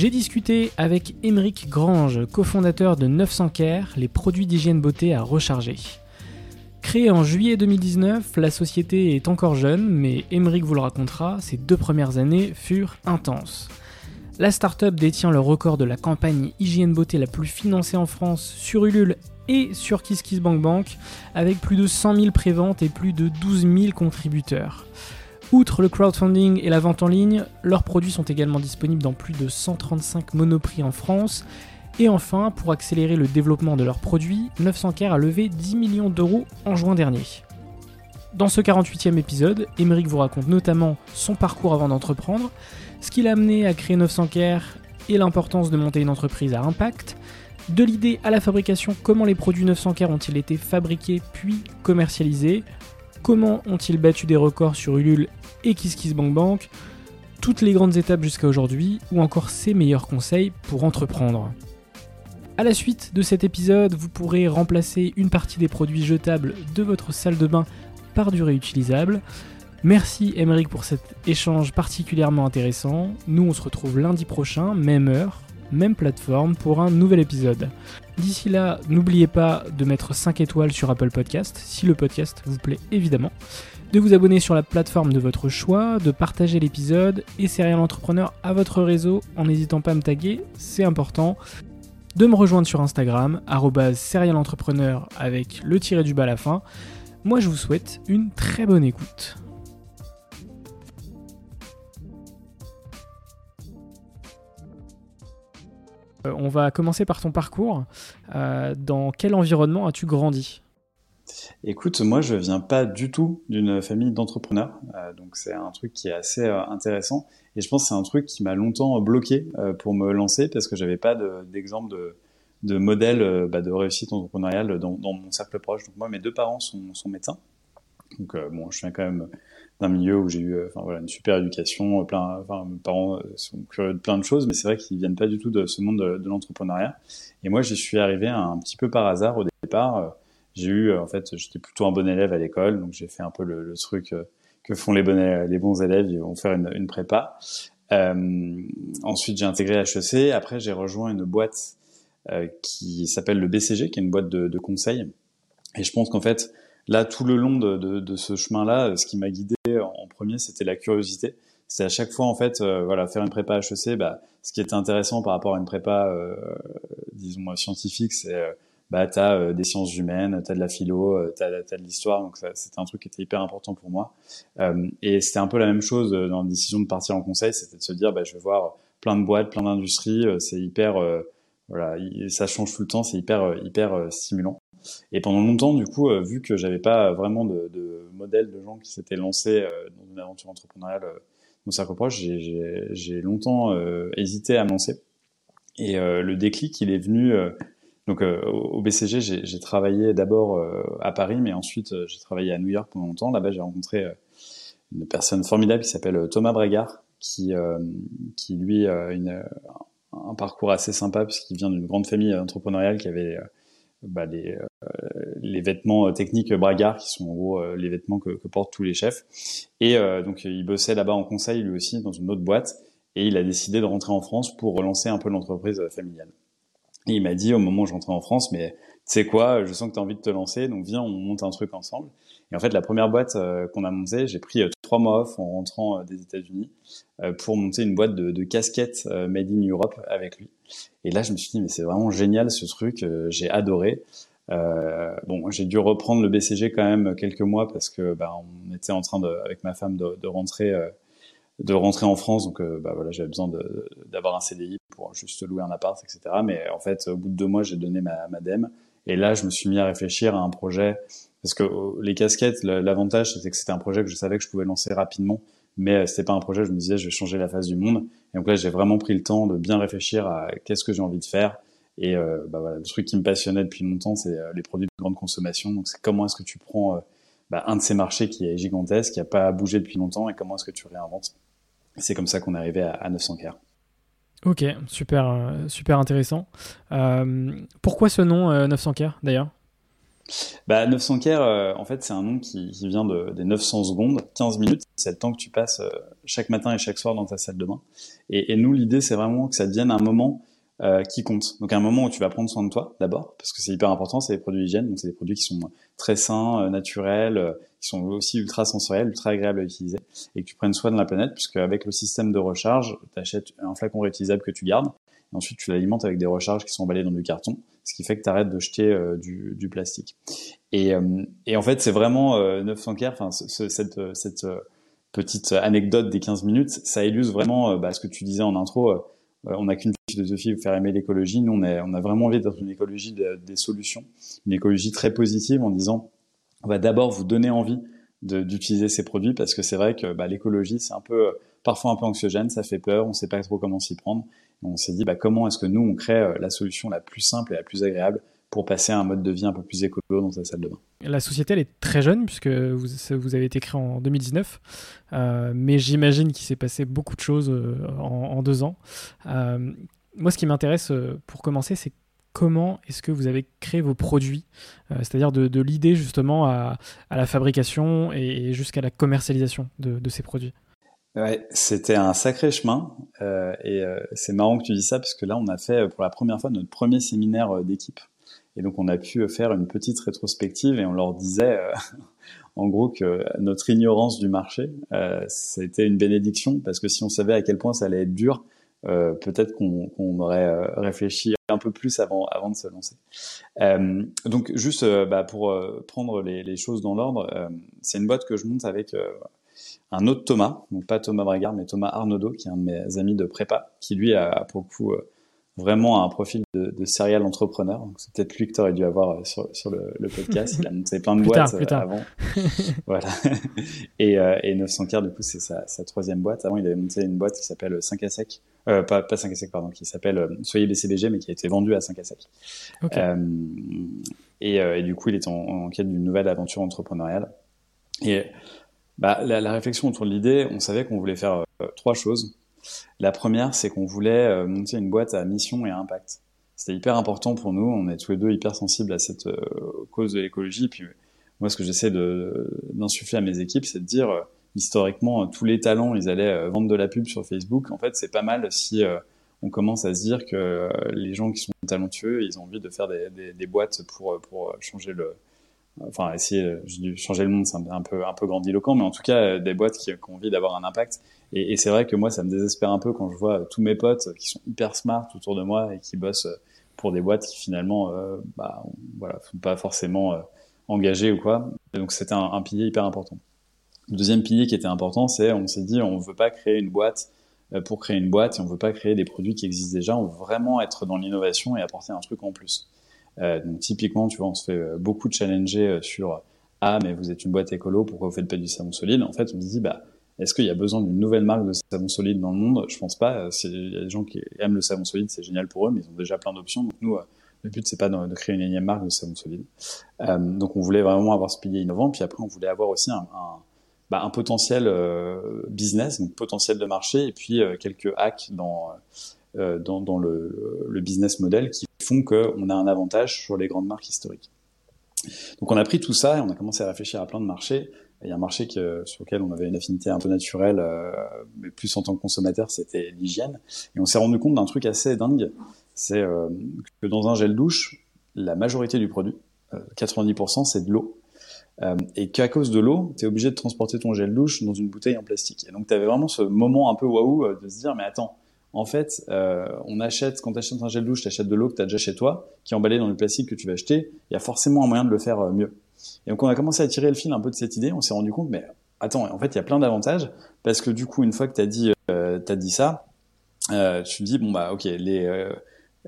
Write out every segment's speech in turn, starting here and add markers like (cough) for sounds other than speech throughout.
J'ai discuté avec Émeric Grange, cofondateur de 900 Care, les produits d'hygiène beauté à recharger. Créée en juillet 2019, la société est encore jeune, mais Émeric vous le racontera, ses deux premières années furent intenses. La start-up détient le record de la campagne hygiène beauté la plus financée en France sur Ulule et sur KissKissBankBank, avec plus de 100 000 préventes et plus de 12 000 contributeurs. Outre le crowdfunding et la vente en ligne, leurs produits sont également disponibles dans plus de 135 monoprix en France. Et enfin, pour accélérer le développement de leurs produits, 900 Care a levé 10 millions d'euros en juin dernier. Dans ce 48e épisode, Émeric vous raconte notamment son parcours avant d'entreprendre, ce qui l'a amené à créer 900 Care et l'importance de monter une entreprise à impact, de l'idée à la fabrication, comment les produits 900 Care ont-ils été fabriqués puis commercialisés, comment ont-ils battu des records sur Ulule et KissKissBankBank, toutes les grandes étapes jusqu'à aujourd'hui, ou encore ses meilleurs conseils pour entreprendre? A la suite de cet épisode, vous pourrez remplacer une partie des produits jetables de votre salle de bain par du réutilisable. Merci Emeric pour cet échange particulièrement intéressant. Nous on se retrouve lundi prochain, même heure, même plateforme, pour un nouvel épisode. D'ici là, n'oubliez pas de mettre 5 étoiles sur Apple Podcast, si le podcast vous plaît évidemment de vous abonner sur la plateforme de votre choix, de partager l'épisode et Serial Entrepreneur à votre réseau en n'hésitant pas à me taguer, c'est important. De me rejoindre sur Instagram, serialentrepreneur avec le tiré du bas à la fin. Moi je vous souhaite une très bonne écoute. On va commencer par ton parcours. Euh, dans quel environnement as-tu grandi? Écoute, moi, je viens pas du tout d'une famille d'entrepreneurs, euh, donc c'est un truc qui est assez euh, intéressant. Et je pense que c'est un truc qui m'a longtemps bloqué euh, pour me lancer parce que j'avais pas d'exemple de, modèle bah, de réussite entrepreneuriale dans, dans, mon cercle proche. Donc moi, mes deux parents sont, sont médecins. Donc bon, je viens quand même d'un milieu où j'ai eu enfin, voilà, une super éducation, plein, enfin, mes parents sont curieux de plein de choses, mais c'est vrai qu'ils viennent pas du tout de ce monde de, l'entrepreneuriat. Et moi, j'y suis arrivé un petit peu par hasard au départ j'ai eu, en fait, j'étais plutôt un bon élève à l'école, donc j'ai fait un peu le, truc euh, que font les, bons, élèves, ils vont faire une, une prépa. Euh, ensuite, j'ai intégré HEC. Après, j'ai rejoint une boîte euh, qui s'appelle le BCG, qui est une boîte de, de conseil. Et je pense qu'en fait, là, tout le long de, de, de ce chemin-là, ce qui m'a guidé en premier, c'était la curiosité. C'est à chaque fois, en fait, euh, voilà, faire une prépa HEC, bah, ce qui était intéressant par rapport à une prépa, euh, disons, scientifique, c'est bah t'as euh, des sciences humaines, t'as de la philo, euh, t'as as de l'histoire, donc c'était un truc qui était hyper important pour moi. Euh, et c'était un peu la même chose dans la décision de partir en conseil, c'était de se dire bah je vais voir plein de boîtes, plein d'industries, c'est hyper voilà, ça change tout le temps, c'est hyper hyper stimulant. Et pendant longtemps, du coup, vu que j'avais pas vraiment de, de modèle de gens qui s'étaient lancés dans une aventure entrepreneuriale mon cercle proche, j'ai longtemps hésité à me lancer. Et le déclic, il est venu. donc au BCG, j'ai travaillé d'abord à Paris, mais ensuite j'ai travaillé à New York pendant longtemps. Là-bas, j'ai rencontré une personne formidable qui s'appelle Thomas Brégard, qui, qui lui a une, un parcours assez sympa puisqu'il vient d'une grande famille entrepreneuriale qui avait bah, les, euh, les vêtements euh, techniques Bragard, qui sont en gros euh, les vêtements que, portent tous les chefs. Et donc il bossait là-bas en conseil lui aussi dans une autre boîte, et il a décidé de rentrer en France pour relancer un peu l'entreprise familiale. Et il m'a dit au moment où je rentrais en France, mais tu sais quoi, je sens que tu as envie de te lancer, donc viens, on monte un truc ensemble. Et en fait, la première boîte qu'on a montée, j'ai pris trois mois off en rentrant des États-Unis pour monter une boîte de, casquettes made in Europe avec lui. Et là, je me suis dit, mais c'est vraiment génial ce truc, j'ai adoré. Euh, bon, j'ai dû reprendre le BCG quand même quelques mois parce que bah, on était en train de, avec ma femme de, rentrer, euh, de rentrer en France, donc euh, bah, voilà, j'avais besoin d'avoir un CDI pour juste louer un appart, etc. Mais en fait, au bout de deux mois, j'ai donné ma, ma et là, je me suis mis à réfléchir à un projet parce que les casquettes, l'avantage, c'était que c'était un projet que je savais que je pouvais lancer rapidement, mais c'était pas un projet. Je me disais, je vais changer la face du monde. Et donc là, j'ai vraiment pris le temps de bien réfléchir à qu'est-ce que j'ai envie de faire et euh, bah voilà, le truc qui me passionnait depuis longtemps, c'est euh, les produits de grande consommation. Donc, c'est comment est-ce que tu prends euh, bah, un de ces marchés qui est gigantesque, qui n'a pas bougé depuis longtemps, et comment est-ce que tu réinventes. C'est comme ça qu'on est arrivé à, 900 k Ok, super, super intéressant. pourquoi ce nom 900K d'ailleurs? Bah, 900 k en fait, c'est un nom qui, vient de, des 900 secondes, 15 minutes. C'est le temps que tu passes chaque matin et chaque soir dans ta salle de bain. Et, et nous, l'idée, c'est vraiment que ça devienne un moment euh, qui compte. Donc un moment où tu vas prendre soin de toi d'abord, parce que c'est hyper important, c'est des produits d'hygiène, donc c'est des produits qui sont très sains, euh, naturels, euh, qui sont aussi ultra sensoriels, ultra agréables à utiliser, et que tu prennes soin de la planète, puisque avec le système de recharge, tu achètes un flacon réutilisable que tu gardes, ensuite tu l'alimentes avec des recharges qui sont emballées dans du carton, ce qui fait que tu arrêtes de jeter du, du, plastique. Et, et, en fait, c'est vraiment 900 k enfin cette, cette petite anecdote des 15 minutes, ça illustre vraiment bah, ce que tu disais en intro euh, on n'a qu'une philosophie, faire aimer l'écologie. Nous, on, on, a vraiment envie d'être une écologie des solutions, une écologie très positive en disant, on va d'abord vous donner envie d'utiliser ces produits parce que c'est vrai que bah, l'écologie, c'est un peu, parfois un peu anxiogène, ça fait peur, on ne sait pas trop comment s'y prendre. On s'est dit, bah, comment est-ce que nous, on crée euh, la solution la plus simple et la plus agréable pour passer à un mode de vie un peu plus écolo dans sa salle de bain? La société, elle est très jeune, puisque vous, avez été créé en 2019, euh, mais j'imagine qu'il s'est passé beaucoup de choses euh, en, deux ans. Moi, ce qui m'intéresse pour commencer, c'est comment est-ce que vous avez créé vos produits, c'est-à-dire de, l'idée justement à, la fabrication et, jusqu'à la commercialisation de, ces produits? Ouais, c'était un sacré chemin et c'est marrant que tu dis ça parce que là, on a fait pour la première fois notre premier séminaire d'équipe. Et donc on a pu faire une petite rétrospective et on leur disait euh, (laughs) en gros que notre ignorance du marché, euh, c'était une bénédiction parce que si on savait à quel point ça allait être dur, euh, peut-être qu'on aurait euh, réfléchi un peu plus avant, avant de se lancer. Euh, donc juste bah, pour prendre les, les, choses dans l'ordre, c'est une boîte que je monte avec un autre Thomas, donc pas Thomas Bragard, mais Thomas Arnaudot, qui est un de mes amis de prépa, qui lui a pour le coup vraiment un profil de, de serial entrepreneur. C'est peut-être lui que tu aurais dû avoir euh, sur, sur le, le, podcast. Il a monté plein de (laughs) boîtes euh, avant. (laughs) voilà. (laughs) Et, euh, et 900 k du coup, c'est sa, sa, troisième boîte. Avant, il avait monté une boîte qui s'appelle 5 à sec. Euh, pas, pas 5 à sec, pardon, qui s'appelle Soyez BCBG, mais qui a été vendue à 5 à sec. Euh, et, et, du coup, il est en, en quête d'une nouvelle aventure entrepreneuriale. Et bah, la, la réflexion autour de l'idée, on savait qu'on voulait faire trois choses. La première, c'est qu'on voulait euh, monter une boîte à mission et à impact. C'était hyper important pour nous. On est tous les deux hyper sensibles à cette euh, cause de l'écologie. Puis moi, ce que j'essaie d'insuffler à mes équipes, c'est de dire euh, historiquement tous les talents, ils allaient vendre de la pub sur Facebook. En fait, c'est pas mal si on commence à se dire que les gens qui sont talentueux, ils ont envie de faire des, boîtes pour pour changer le enfin essayer de changer le monde, c'est un peu un peu grandiloquent, mais en tout cas des boîtes qui ont envie d'avoir un impact et, c'est vrai que moi, ça me désespère un peu quand je vois tous mes potes qui sont hyper smart autour de moi et qui bossent pour des boîtes qui finalement, euh, bah, sont pas forcément euh, engagées ou quoi. Donc c'était un, pilier hyper important. Le deuxième pilier qui était important, c'est on s'est dit on veut pas créer une boîte euh, pour créer une boîte et on veut pas créer des produits qui existent déjà. On veut vraiment être dans l'innovation et apporter un truc en plus. Euh, donc typiquement, tu vois, on se fait euh, beaucoup challenger sur ah mais vous êtes une boîte écolo, pourquoi vous faites pas du savon solide? En fait, on se dit bah est-ce qu'il y a besoin d'une nouvelle marque de savon solide dans le monde? Je pense pas. Il y a des gens qui aiment le savon solide, c'est génial pour eux, mais ils ont déjà plein d'options. Donc nous, le but c'est pas de, créer une énième marque de savon solide. donc on voulait vraiment avoir ce pilier innovant, puis après on voulait avoir aussi un, bah, potentiel euh, business, donc potentiel de marché, et puis euh, quelques hacks dans, euh, dans, dans le, le, business model qui font qu'on a un avantage sur les grandes marques historiques. Donc on a pris tout ça et on a commencé à réfléchir à plein de marchés. Il y a un marché sur lequel on avait une affinité un peu naturelle, mais plus en tant que consommateur, c'était l'hygiène. Et on s'est rendu compte d'un truc assez dingue, c'est que dans un gel douche, la majorité du produit, 90%, c'est de l'eau. Euh, et qu'à cause de l'eau, tu es obligé de transporter ton gel douche dans une bouteille en plastique. Et donc tu avais vraiment ce moment un peu waouh euh, de se dire mais attends, en fait, euh, on achète quand tu achètes un gel douche, tu achètes de l'eau que tu as déjà chez toi, qui est emballée dans le plastique que tu vas acheter, il y a forcément un moyen de le faire mieux. Et donc on a commencé à tirer le fil un peu de cette idée, on s'est rendu compte mais attends, en fait, il y a plein d'avantages parce que du coup, une fois que tu as dit t'as dit ça, euh, tu te dis bon bah OK, les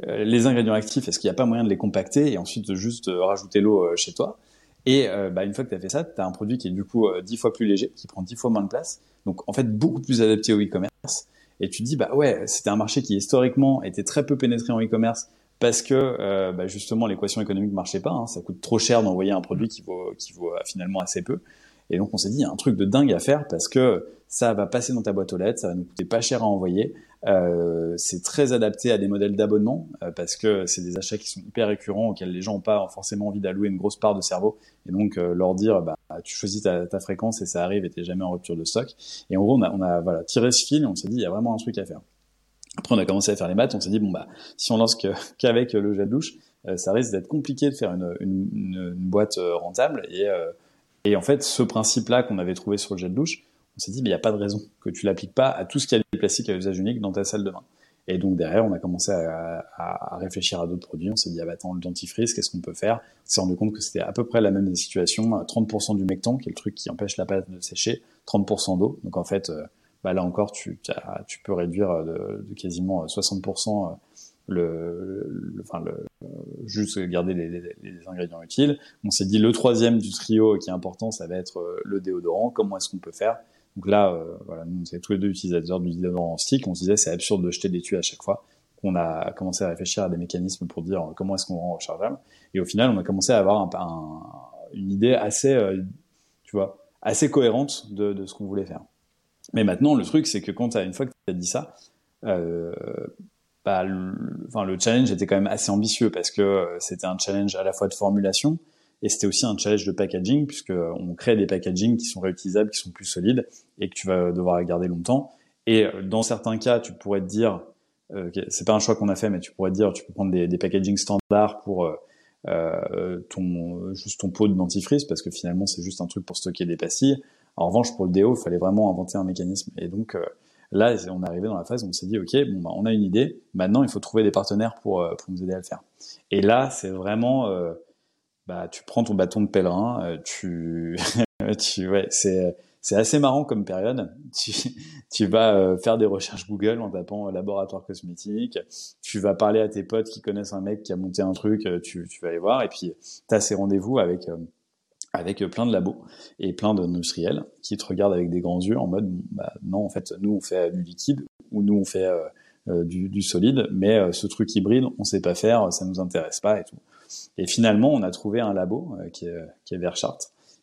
les ingrédients actifs, est-ce qu'il n'y a pas moyen de les compacter et ensuite juste rajouter l'eau chez toi? Et euh, bah, une fois que tu as fait ça, tu as un produit qui est du coup euh, dix fois plus léger, qui prend dix fois moins de place, donc en fait beaucoup plus adapté au e-commerce. Et tu te dis, bah ouais, c'était un marché qui historiquement était très peu pénétré en e-commerce parce que euh, bah, justement l'équation économique marchait pas. Hein, ça coûte trop cher d'envoyer un produit qui vaut, qui vaut finalement assez peu. Et donc on s'est dit, il y a un truc de dingue à faire parce que ça va passer dans ta boîte aux lettres, ça va nous coûter pas cher à envoyer. Euh, c'est très adapté à des modèles d'abonnement euh, parce que c'est des achats qui sont hyper récurrents auxquels les gens n'ont pas forcément envie d'allouer une grosse part de cerveau. Et donc euh, leur dire bah tu choisis ta, fréquence et ça arrive et t'es jamais en rupture de stock. Et en gros on a, on a voilà tiré ce fil et on s'est dit il y a vraiment un truc à faire. Après on a commencé à faire les maths on s'est dit bon bah si on lance (laughs) qu'avec le gel douche ça risque d'être compliqué de faire une, une, une, boîte rentable. Et et en fait ce principe là qu'on avait trouvé sur le gel douche on s'est dit, mais il n'y a pas de raison que tu l'appliques pas à tout ce qui a des plastiques à usage unique dans ta salle de bain. Et donc derrière, on a commencé à, à, réfléchir à d'autres produits. On s'est dit, ah bah attends, le dentifrice, qu'est-ce qu'on peut faire? On s'est rendu compte que c'était à peu près la même situation. 30% du mecton, qui est le truc qui empêche la pâte de sécher, 30% d'eau. Donc en fait, euh, bah là encore, tu, tu peux réduire de, de quasiment 60% le, le, enfin le, juste garder les, les, ingrédients utiles. On s'est dit le troisième du trio qui est important, ça va être euh, le déodorant. Comment est-ce qu'on peut faire? Donc là, euh, voilà, nous, c'est tous les deux utilisateurs du en stick. On se disait, c'est absurde de jeter des tuyaux à chaque fois. On a commencé à réfléchir à des mécanismes pour dire comment est-ce qu'on rend rechargeable. Et au final, on a commencé à avoir un, une idée assez, euh, tu vois, assez cohérente de, de ce qu'on voulait faire. Mais maintenant, le truc, c'est que quand as, une fois que tu as dit ça, euh, bah, le, enfin, le challenge était quand même assez ambitieux parce que euh, c'était un challenge à la fois de formulation, et c'était aussi un challenge de packaging, puisque on crée des packaging qui sont réutilisables, qui sont plus solides, et que tu vas devoir garder longtemps. Et euh, dans certains cas, tu pourrais te dire, euh, c'est pas un choix qu'on a fait, mais tu pourrais te dire, tu peux prendre des, des packaging standards pour euh, euh, ton juste ton pot de dentifrice, parce que finalement c'est juste un truc pour stocker des pastilles. En revanche, pour le déo, il fallait vraiment inventer un mécanisme. Et donc euh, là, on est arrivé dans la phase où on s'est dit, ok, bon, bah, on a une idée. Maintenant, il faut trouver des partenaires pour pour nous aider à le faire. Et là, c'est vraiment bah tu prends ton bâton de pèlerin, euh, tu, (laughs) tu ouais, c'est c'est assez marrant comme période. Tu, tu vas euh, faire des recherches Google en tapant euh, laboratoire cosmétique. Tu vas parler à tes potes qui connaissent un mec qui a monté un truc. Tu, tu vas aller voir et puis tu as ces rendez-vous avec avec plein de labos et plein d'industriels qui te regardent avec des grands yeux en mode bah, non en fait nous on fait du liquide ou nous on fait du, du, solide mais ce truc hybride on sait pas faire ça nous intéresse pas et tout et finalement, on a trouvé un labo euh, qui, est, qui est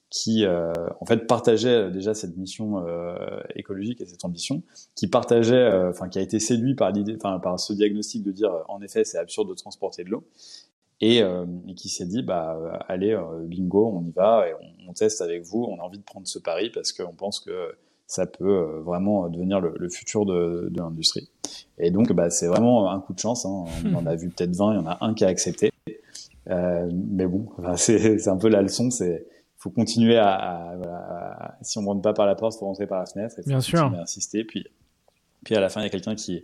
qui euh, en fait partageait déjà cette mission euh, écologique et cette ambition, qui partageait, enfin qui a été séduit par l'idée, enfin par ce diagnostic de dire en effet c'est absurde de transporter de l'eau, et, qui s'est dit bah allez bingo on y va et on, teste avec vous, on a envie de prendre ce pari parce qu'on pense que ça peut vraiment devenir le, futur de, de l'industrie. Et donc bah c'est vraiment un coup de chance, hein. on en a vu peut-être 20, il y en a un qui a accepté. Euh, mais bon, enfin, (laughs) c'est un peu la leçon, c'est faut continuer à, à, à, si on rentre pas par la porte, faut rentrer par la fenêtre. Et Bien sûr. insister, puis puis à la fin il y a quelqu'un qui,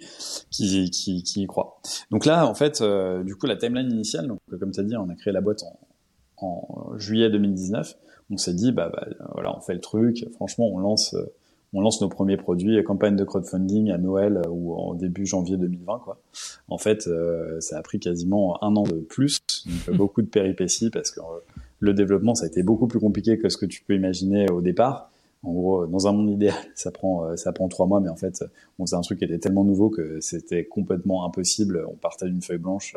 qui, qui qui y croit. Donc là, en fait, euh, du coup, la timeline initiale, donc comme tu as dit, on a créé la boîte en, en juillet 2019. On s'est dit, bah, bah, voilà, on fait le truc. Franchement, on lance euh, on lance nos premiers produits, campagne de crowdfunding à Noël ou en début janvier 2020. Quoi. En fait, euh, ça a pris quasiment un an de plus, donc beaucoup de péripéties parce que euh, le développement, ça a été beaucoup plus compliqué que ce que tu peux imaginer au départ. En gros, dans un monde idéal, (laughs) ça prend ça prend trois mois, mais en fait, on faisait un truc qui était tellement nouveau que c'était complètement impossible. On partait d'une feuille blanche.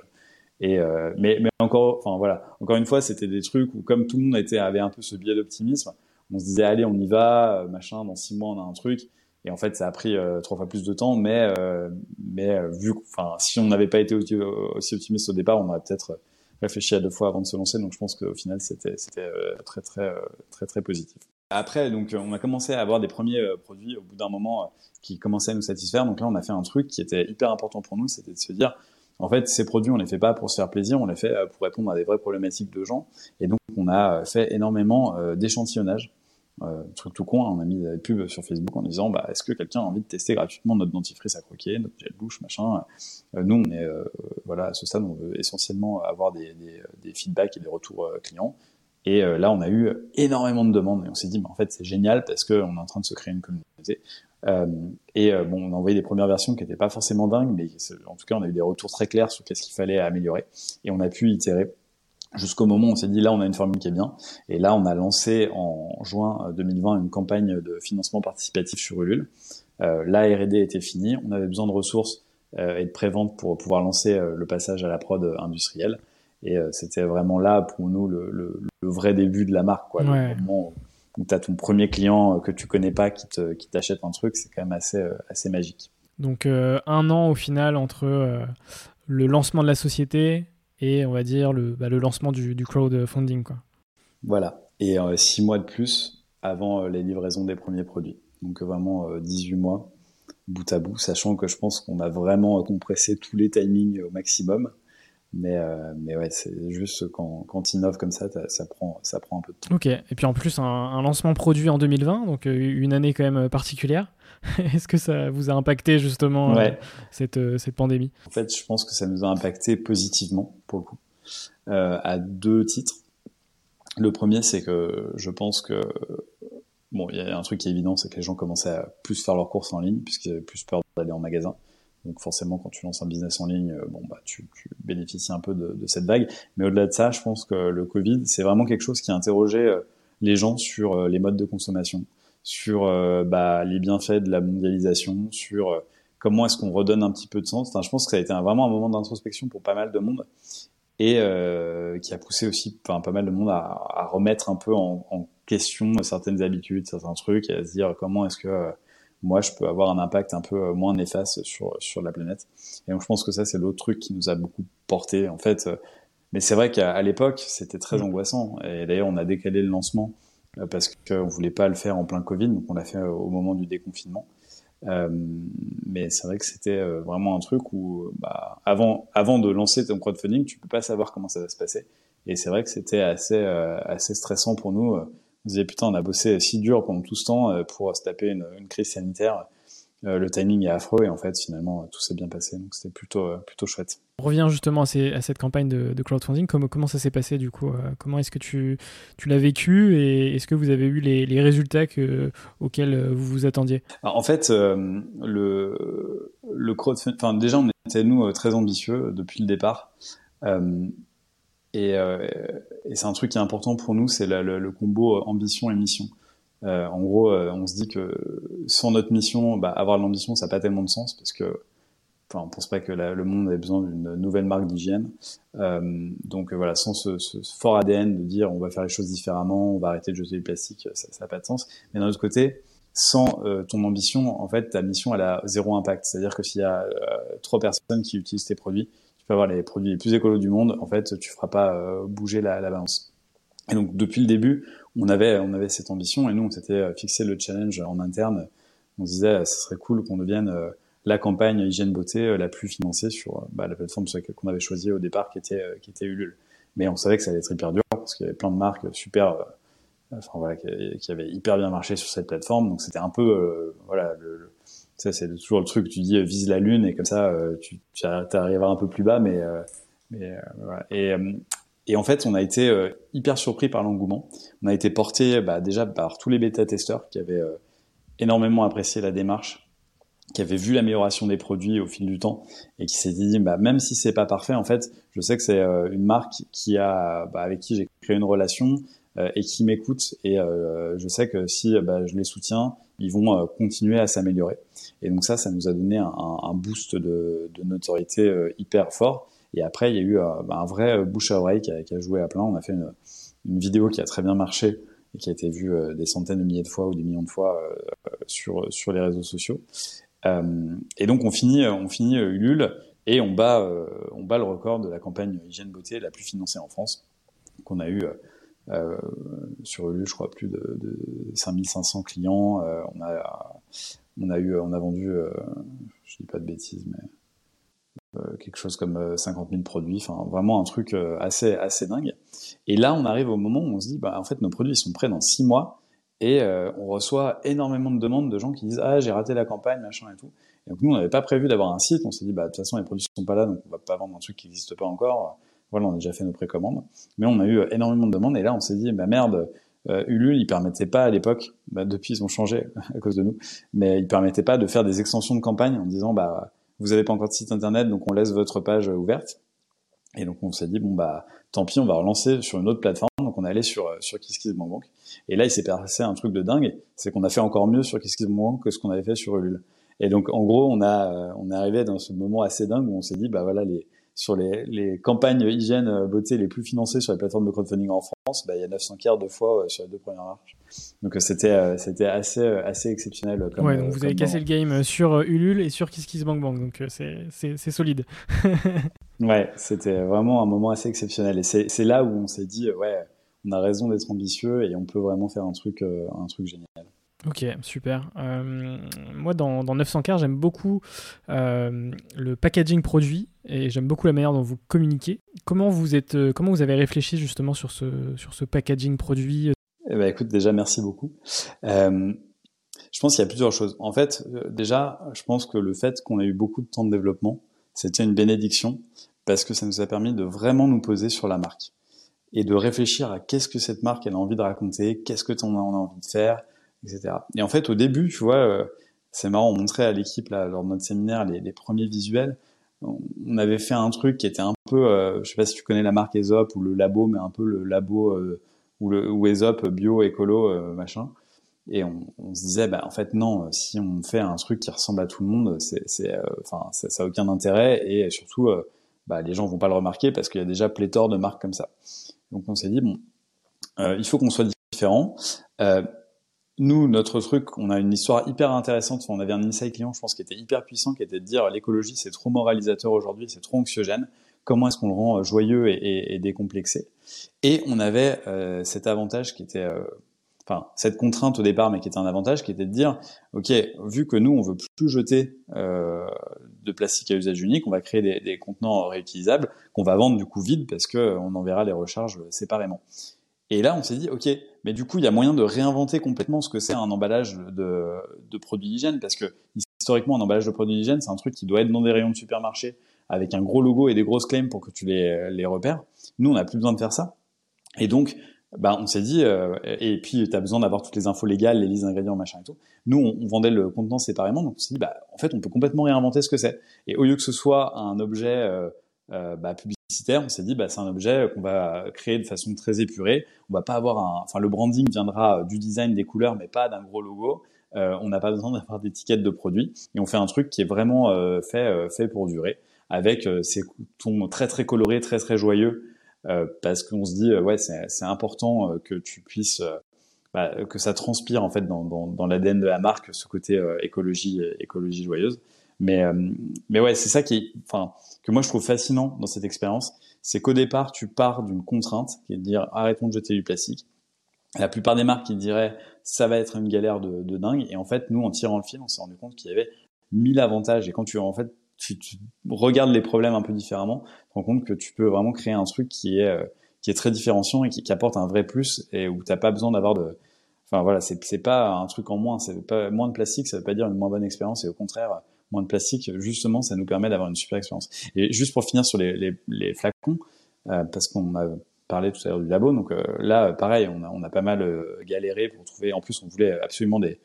Et mais, mais encore, enfin voilà, encore une fois, c'était des trucs où comme tout le monde était avait un peu ce biais d'optimisme, on se disait allez, on y va, machin, dans six mois on a un truc. Et en fait, ça a pris euh, trois fois plus de temps, mais euh, mais euh, vu, enfin, si on n'avait pas été aussi, optimiste au départ, on aurait peut-être réfléchi à deux fois avant de se lancer. Donc, je pense qu'au final, c'était c'était très très très très positif. Après, donc, on a commencé à avoir des premiers produits au bout d'un moment qui commençaient à nous satisfaire. Donc là, on a fait un truc qui était hyper important pour nous, c'était de se dire, en fait, ces produits, on les fait pas pour se faire plaisir, on les fait pour répondre à des vraies problématiques de gens. Et donc, on a fait énormément d'échantillonnage euh, truc tout con, hein, on a mis des pubs sur Facebook en disant bah, est-ce que quelqu'un a envie de tester gratuitement notre dentifrice à croquer, notre gel bouche, machin. Euh, nous, on est euh, voilà à ce stade, on veut essentiellement avoir des, des, des feedbacks et des retours euh, clients. Et euh, là, on a eu énormément de demandes et on s'est dit bah, en fait c'est génial parce qu'on est en train de se créer une communauté. et bon, on a envoyé des premières versions qui n'étaient pas forcément dingues, mais en tout cas, on a eu des retours très clairs sur qu'est-ce qu'il fallait améliorer et on a pu itérer jusqu'au moment où on s'est dit là on a une formule qui est bien et là on a lancé en juin 2020 une campagne de financement participatif sur Ulule. Euh, la R&D était finie, on avait besoin de ressources euh, et de prévente pour pouvoir lancer euh, le passage à la prod industrielle et euh, c'était vraiment là pour nous le, le, le, vrai début de la marque quoi. Ouais. Le moment où tu as ton premier client que tu connais pas qui te qui t'achète un truc, c'est quand même assez assez magique. Donc un an au final entre le lancement de la société et on va dire le, bah, le lancement du, du, crowdfunding. Quoi. Voilà, et euh, six mois de plus avant euh, les livraisons des premiers produits. Donc vraiment euh, 18 mois bout à bout, sachant que je pense qu'on a vraiment compressé tous les timings au maximum. Mais, euh, mais ouais, c'est juste quand, quand innove comme ça, ça prend, ça prend un peu de temps. Ok, et puis en plus, un, un lancement produit en 2020, donc une année quand même particulière. (laughs) Est-ce que ça vous a impacté justement ouais. euh, cette, cette pandémie? En fait, je pense que ça nous a impacté positivement, pour le coup, euh, à deux titres. Le premier, c'est que je pense que bon, il y a un truc qui est évident, c'est que les gens commençaient à plus faire leurs courses en ligne, puisqu'ils avaient plus peur d'aller en magasin. Donc forcément, quand tu lances un business en ligne, bon bah tu, tu bénéficies un peu de, de cette vague. Mais au-delà de ça, je pense que le Covid, c'est vraiment quelque chose qui a interrogé les gens sur les modes de consommation, sur euh, bah, les bienfaits de la mondialisation, sur euh, comment est-ce qu'on redonne un petit peu de sens. Enfin, je pense que ça a été un, vraiment un moment d'introspection pour pas mal de monde et euh, qui a poussé aussi enfin, pas mal de monde à, à remettre un peu en, en, question certaines habitudes, certains trucs et à se dire comment est-ce que moi je peux avoir un impact un peu moins néfaste sur sur la planète. Et donc je pense que ça c'est l'autre truc qui nous a beaucoup porté en fait. Mais c'est vrai qu'à l'époque c'était très angoissant et d'ailleurs on a décalé le lancement parce qu'on voulait pas le faire en plein Covid, donc on l'a fait au moment du déconfinement. Euh, mais c'est vrai que c'était vraiment un truc où, bah, avant, avant de lancer ton crowdfunding, tu peux pas savoir comment ça va se passer. Et c'est vrai que c'était assez, euh, assez stressant pour nous. On disait putain, on a bossé si dur pendant tout ce temps pour se taper une, une crise sanitaire. Euh, le timing est affreux et en fait finalement tout s'est bien passé donc c'était plutôt plutôt chouette. On revient justement à, ces, à cette campagne de, de, crowdfunding. Comment, comment ça s'est passé du coup Comment est-ce que tu, tu l'as vécu et est-ce que vous avez eu les, les résultats que, auxquels vous vous attendiez? Alors, En fait, euh, le, le crowdfunding, enfin déjà on était nous très ambitieux depuis le départ. Euh, et, et c'est un truc qui est important pour nous, c'est le, le, combo ambition et mission. Euh, en gros, euh, on se dit que sans notre mission, bah, avoir l'ambition, ça n'a pas tellement de sens parce que, enfin, on pense pas que le monde ait besoin d'une nouvelle marque d'hygiène. Euh, donc voilà, sans ce, ce, fort ADN de dire on va faire les choses différemment, on va arrêter de jeter du plastique, ça n'a pas de sens. Mais d'un autre côté, sans euh, ton ambition, en fait, ta mission, elle a zéro impact. C'est-à-dire que s'il y a trois personnes qui utilisent tes produits, tu peux avoir les produits les plus écolos du monde, en fait, tu feras pas bouger la, la balance. Et donc depuis le début, on avait on avait cette ambition et nous on s'était fixé le challenge en interne. On se disait ce serait cool qu'on devienne la campagne hygiène beauté la plus financée sur bah, la plateforme qu'on avait choisi au départ qui était qui était Ulule. Mais on savait que ça allait être hyper dur parce qu'il y avait plein de marques super enfin voilà qui, avaient hyper bien marché sur cette plateforme donc c'était un peu euh, voilà le, le ça c'est toujours le truc tu dis vise la lune et comme ça tu tu arriveras un peu plus bas mais mais voilà. et et en fait, on a été euh, hyper surpris par l'engouement. On a été porté bah, déjà par tous les bêta-testeurs qui avaient euh, énormément apprécié la démarche, qui avaient vu l'amélioration des produits au fil du temps et qui s'est dit, bah, même si c'est pas parfait, en fait, je sais que c'est euh, une marque bah, avec qui j'ai créé une relation, et qui m'écoutent. Et je sais que si je les soutiens, ils vont continuer à s'améliorer. Et donc ça, ça nous a donné un, boost de notoriété hyper fort. Et après, il y a eu bah, un vrai bouche à oreille qui a, joué à plein. On a fait une, vidéo qui a très bien marché et qui a été vue des centaines de milliers de fois ou des millions de fois sur, les réseaux sociaux. et donc on finit, on finit Ulule et on bat, euh, on bat le record de la campagne hygiène beauté la plus financée en France, qu'on a eu euh, euh, sur Ulu, je crois, plus de, de 5500 clients. on, a, on, a eu, on a vendu, je dis pas de bêtises, mais quelque chose comme 50 000 produits, enfin vraiment un truc assez assez dingue. Et là, on arrive au moment où on se dit, bah en fait, nos produits ils sont prêts dans six mois et on reçoit énormément de demandes de gens qui disent ah j'ai raté la campagne machin et tout donc nous, on n'avait pas prévu d'avoir un site. On s'est dit, bah, de toute façon, les produits sont pas là, donc on va pas vendre un truc qui n'existe pas encore. Voilà, on a déjà fait nos précommandes. Mais on a eu énormément de demandes. Et là, on s'est dit, bah merde, euh, Ulule, il permettait pas à l'époque, bah, depuis ils ont changé (laughs) à cause de nous, mais il permettait pas de faire des extensions de campagne en disant, bah, vous avez pas encore de site internet, donc on laisse votre page ouverte. Et donc on s'est dit, bon, bah, tant pis, on va relancer sur une autre plateforme. Donc on est allé sur, sur KissKissBankBank. Et là, il s'est passé un truc de dingue. C'est qu'on a fait encore mieux sur KissKissBankBank que ce qu'on avait fait sur Ulule. Et donc, en gros, on a, euh, on est arrivé dans ce moment assez dingue où on s'est dit, bah voilà, les, sur les, les campagnes hygiène euh, beauté les plus financées sur les plateformes de crowdfunding en France, bah, il y a 900 quarts de fois sur les deux premières marches. Donc c'était c'était assez assez exceptionnel. Comme, ouais, donc vous avez cassé le game sur Ulule et sur KissKissBankBank, donc c'est c'est solide. (laughs) ouais, c'était vraiment un moment assez exceptionnel et c'est là où on s'est dit ouais, on a raison d'être ambitieux et on peut vraiment faire un truc un truc génial. Ok, super. Euh, moi, dans, dans 900 car j'aime beaucoup euh, le packaging produit et j'aime beaucoup la manière dont vous communiquez. Comment vous, êtes, euh, comment vous avez réfléchi justement sur ce, sur ce packaging produit eh ben, Écoute, déjà, merci beaucoup. je pense qu'il y a plusieurs choses. En fait, déjà, je pense que le fait qu'on ait eu beaucoup de temps de développement, c'était une bénédiction parce que ça nous a permis de vraiment nous poser sur la marque et de réfléchir à qu'est-ce que cette marque elle a envie de raconter, qu'est-ce que on a envie de faire, etc. Et en fait, au début, tu vois, euh, c'est marrant, on montrait à l'équipe lors de notre séminaire les, premiers visuels. On avait fait un truc qui était un peu, euh, je sais pas si tu connais la marque Aesop ou le labo, mais un peu le labo euh, ou le ou bio écolo euh, machin. Et on, se disait, bah en fait non, si on fait un truc qui ressemble à tout le monde, c'est, c'est, enfin, ça, ça a aucun intérêt et surtout, bah les gens vont pas le remarquer parce qu'il y a déjà pléthore de marques comme ça. Donc on s'est dit bon, il faut qu'on soit différent. Euh, nous, notre truc, on a une histoire hyper intéressante. On avait un insight client, je pense, qui était hyper puissant, qui était de dire l'écologie, c'est trop moralisateur aujourd'hui, c'est trop anxiogène. Comment est-ce qu'on le rend euh, joyeux et, décomplexé? Et on avait euh, cet avantage qui était, euh, enfin, cette contrainte au départ, mais qui était un avantage, qui était de dire, ok, vu que nous, on veut plus jeter euh, de plastique à usage unique, on va créer des, contenants réutilisables qu'on va vendre du coup vide parce que on enverra les recharges séparément. Et là, on s'est dit, ok, mais du coup, il y a moyen de réinventer complètement ce que c'est un emballage de, de produits d'hygiène, parce que historiquement, un emballage de produits d'hygiène, c'est un truc qui doit être dans des rayons de supermarché avec un gros logo et des grosses claims pour que tu les, les repères. Nous, on n'a plus besoin de faire ça. Et donc, bah, on s'est dit, euh, et puis tu as besoin d'avoir toutes les infos légales, les listes d'ingrédients, machin et tout. Nous, on, vendait le contenant séparément, donc on s'est dit, bah, en fait, on peut complètement réinventer ce que c'est. Et au lieu que ce soit un objet euh, euh, bah, publicitaire, on s'est dit bah, c'est un objet qu'on va créer de façon très épurée. On va pas avoir un, enfin le branding viendra du design des couleurs, mais pas d'un gros logo. Euh, on n'a pas besoin d'avoir d'étiquettes de produits et on fait un truc qui est vraiment euh, fait euh, fait pour durer, avec euh, ces tons très très colorés, très très joyeux, parce qu'on se dit ouais c'est important que tu puisses bah, que ça transpire en fait dans, dans, dans l'ADN de la marque ce côté écologie écologie joyeuse. Mais mais ouais c'est ça qui est, enfin que moi je trouve fascinant dans cette expérience, c'est qu'au départ, tu pars d'une contrainte qui est de dire arrêtons de jeter du plastique. La plupart des marques qui diraient ça va être une galère de, de dingue, et en fait, nous, en tirant le fil, on s'est rendu compte qu'il y avait mille avantages. Et quand tu en fait tu, tu, regardes les problèmes un peu différemment, tu te rends compte que tu peux vraiment créer un truc qui est euh, qui est très différenciant et qui, qui apporte un vrai plus et où t'as pas besoin d'avoir de enfin voilà c'est c'est pas un truc en moins c'est pas moins de plastique ça veut pas dire une moins bonne expérience et au contraire moins de plastique, justement, ça nous permet d'avoir une super expérience. Et juste pour finir sur les, les, les flacons, euh, parce qu'on a parlé tout à l'heure du labo, donc euh, là, pareil, on a, on a pas mal euh, galéré pour trouver. En plus, on voulait absolument des,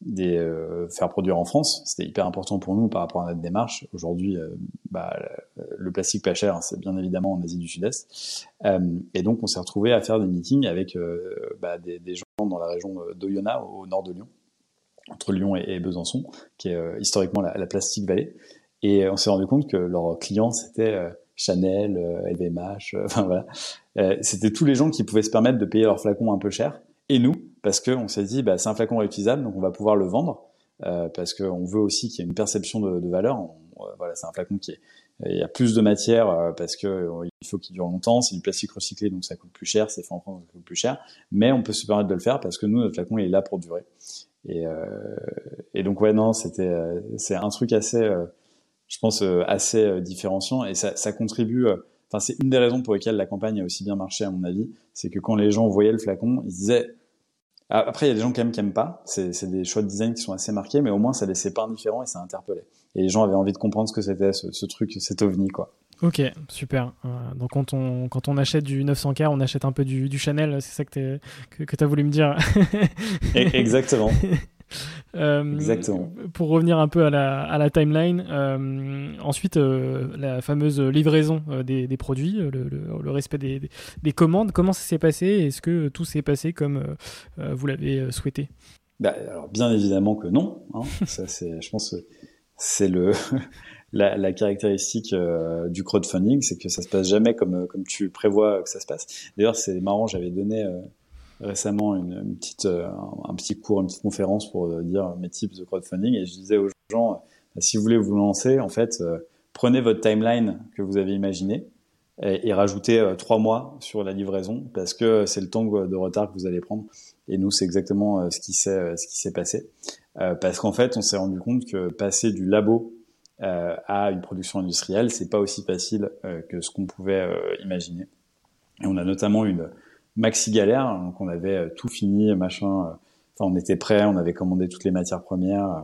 des euh, faire produire en France. C'était hyper important pour nous par rapport à notre démarche. Aujourd'hui, euh, bah, le plastique pas cher, c'est bien évidemment en Asie du Sud-Est. Euh, et donc, on s'est retrouvé à faire des meetings avec bah, des, gens dans la région d'Oyonnax, au nord de Lyon, entre Lyon et, Besançon, qui est historiquement la, la Plastique Valley. Et on s'est rendu compte que leurs clients, c'était Chanel, LVMH, (laughs) enfin voilà. c'était tous les gens qui pouvaient se permettre de payer leurs flacons un peu cher. Parce qu'on s'est dit, bah, c'est un flacon réutilisable, donc on va pouvoir le vendre, euh, parce qu'on veut aussi qu'il y ait une perception de, de valeur. Euh, voilà, c'est un flacon qui est, il y a plus de matière euh, parce que euh, il faut qu'il dure longtemps. C'est du plastique recyclé, donc ça coûte plus cher. C'est fait en France, ça coûte plus cher. Mais on peut se permettre de le faire parce que nous, notre flacon, il est là pour durer. Et, et donc ouais, non, c'était, c'est un truc assez, je pense, assez différenciant et ça, ça contribue. Enfin, c'est une des raisons pour lesquelles la campagne a aussi bien marché, à mon avis, c'est que quand les gens voyaient le flacon, ils disaient après, il y a des gens quand même qui aiment pas. C'est des choix de design qui sont assez marqués, mais au moins ça laissait pas indifférent et ça interpellait. Et les gens avaient envie de comprendre ce que c'était ce, ce, truc, cet ovni, quoi. Ok, super. Euh, donc quand on, quand on achète du 900K, on achète un peu du, du Chanel, c'est ça que tu que, as voulu me dire e-, Exactement. (laughs) Euh, Exactement. Pour revenir un peu à la, à la timeline, euh, ensuite euh, la fameuse livraison des, des produits, le, le, respect des, des, commandes, comment ça s'est passé Est-ce que tout s'est passé comme vous l'avez souhaité? Bah, alors bien évidemment que non. Hein. (laughs) ça, c'est, je pense, c'est le (laughs) la, la, caractéristique du crowdfunding, c'est que ça se passe jamais comme comme tu prévois que ça se passe. D'ailleurs, c'est marrant, j'avais donné récemment une, petite, euh, un, petit cours, une petite conférence pour euh, dire mes types de crowdfunding et je disais aux gens, euh, si vous voulez vous lancer, en fait, prenez votre timeline que vous avez imaginé et, rajoutez trois mois sur la livraison parce que c'est le temps de retard que vous allez prendre. Et nous, c'est exactement ce qui s'est ce qui s'est passé parce qu'en fait, on s'est rendu compte que passer du labo à une production industrielle, c'est pas aussi facile que ce qu'on pouvait imaginer. Et on a notamment une maxi galère. Donc on avait euh, tout fini, machin. Euh, enfin, on était prêt, on avait commandé toutes les matières premières euh,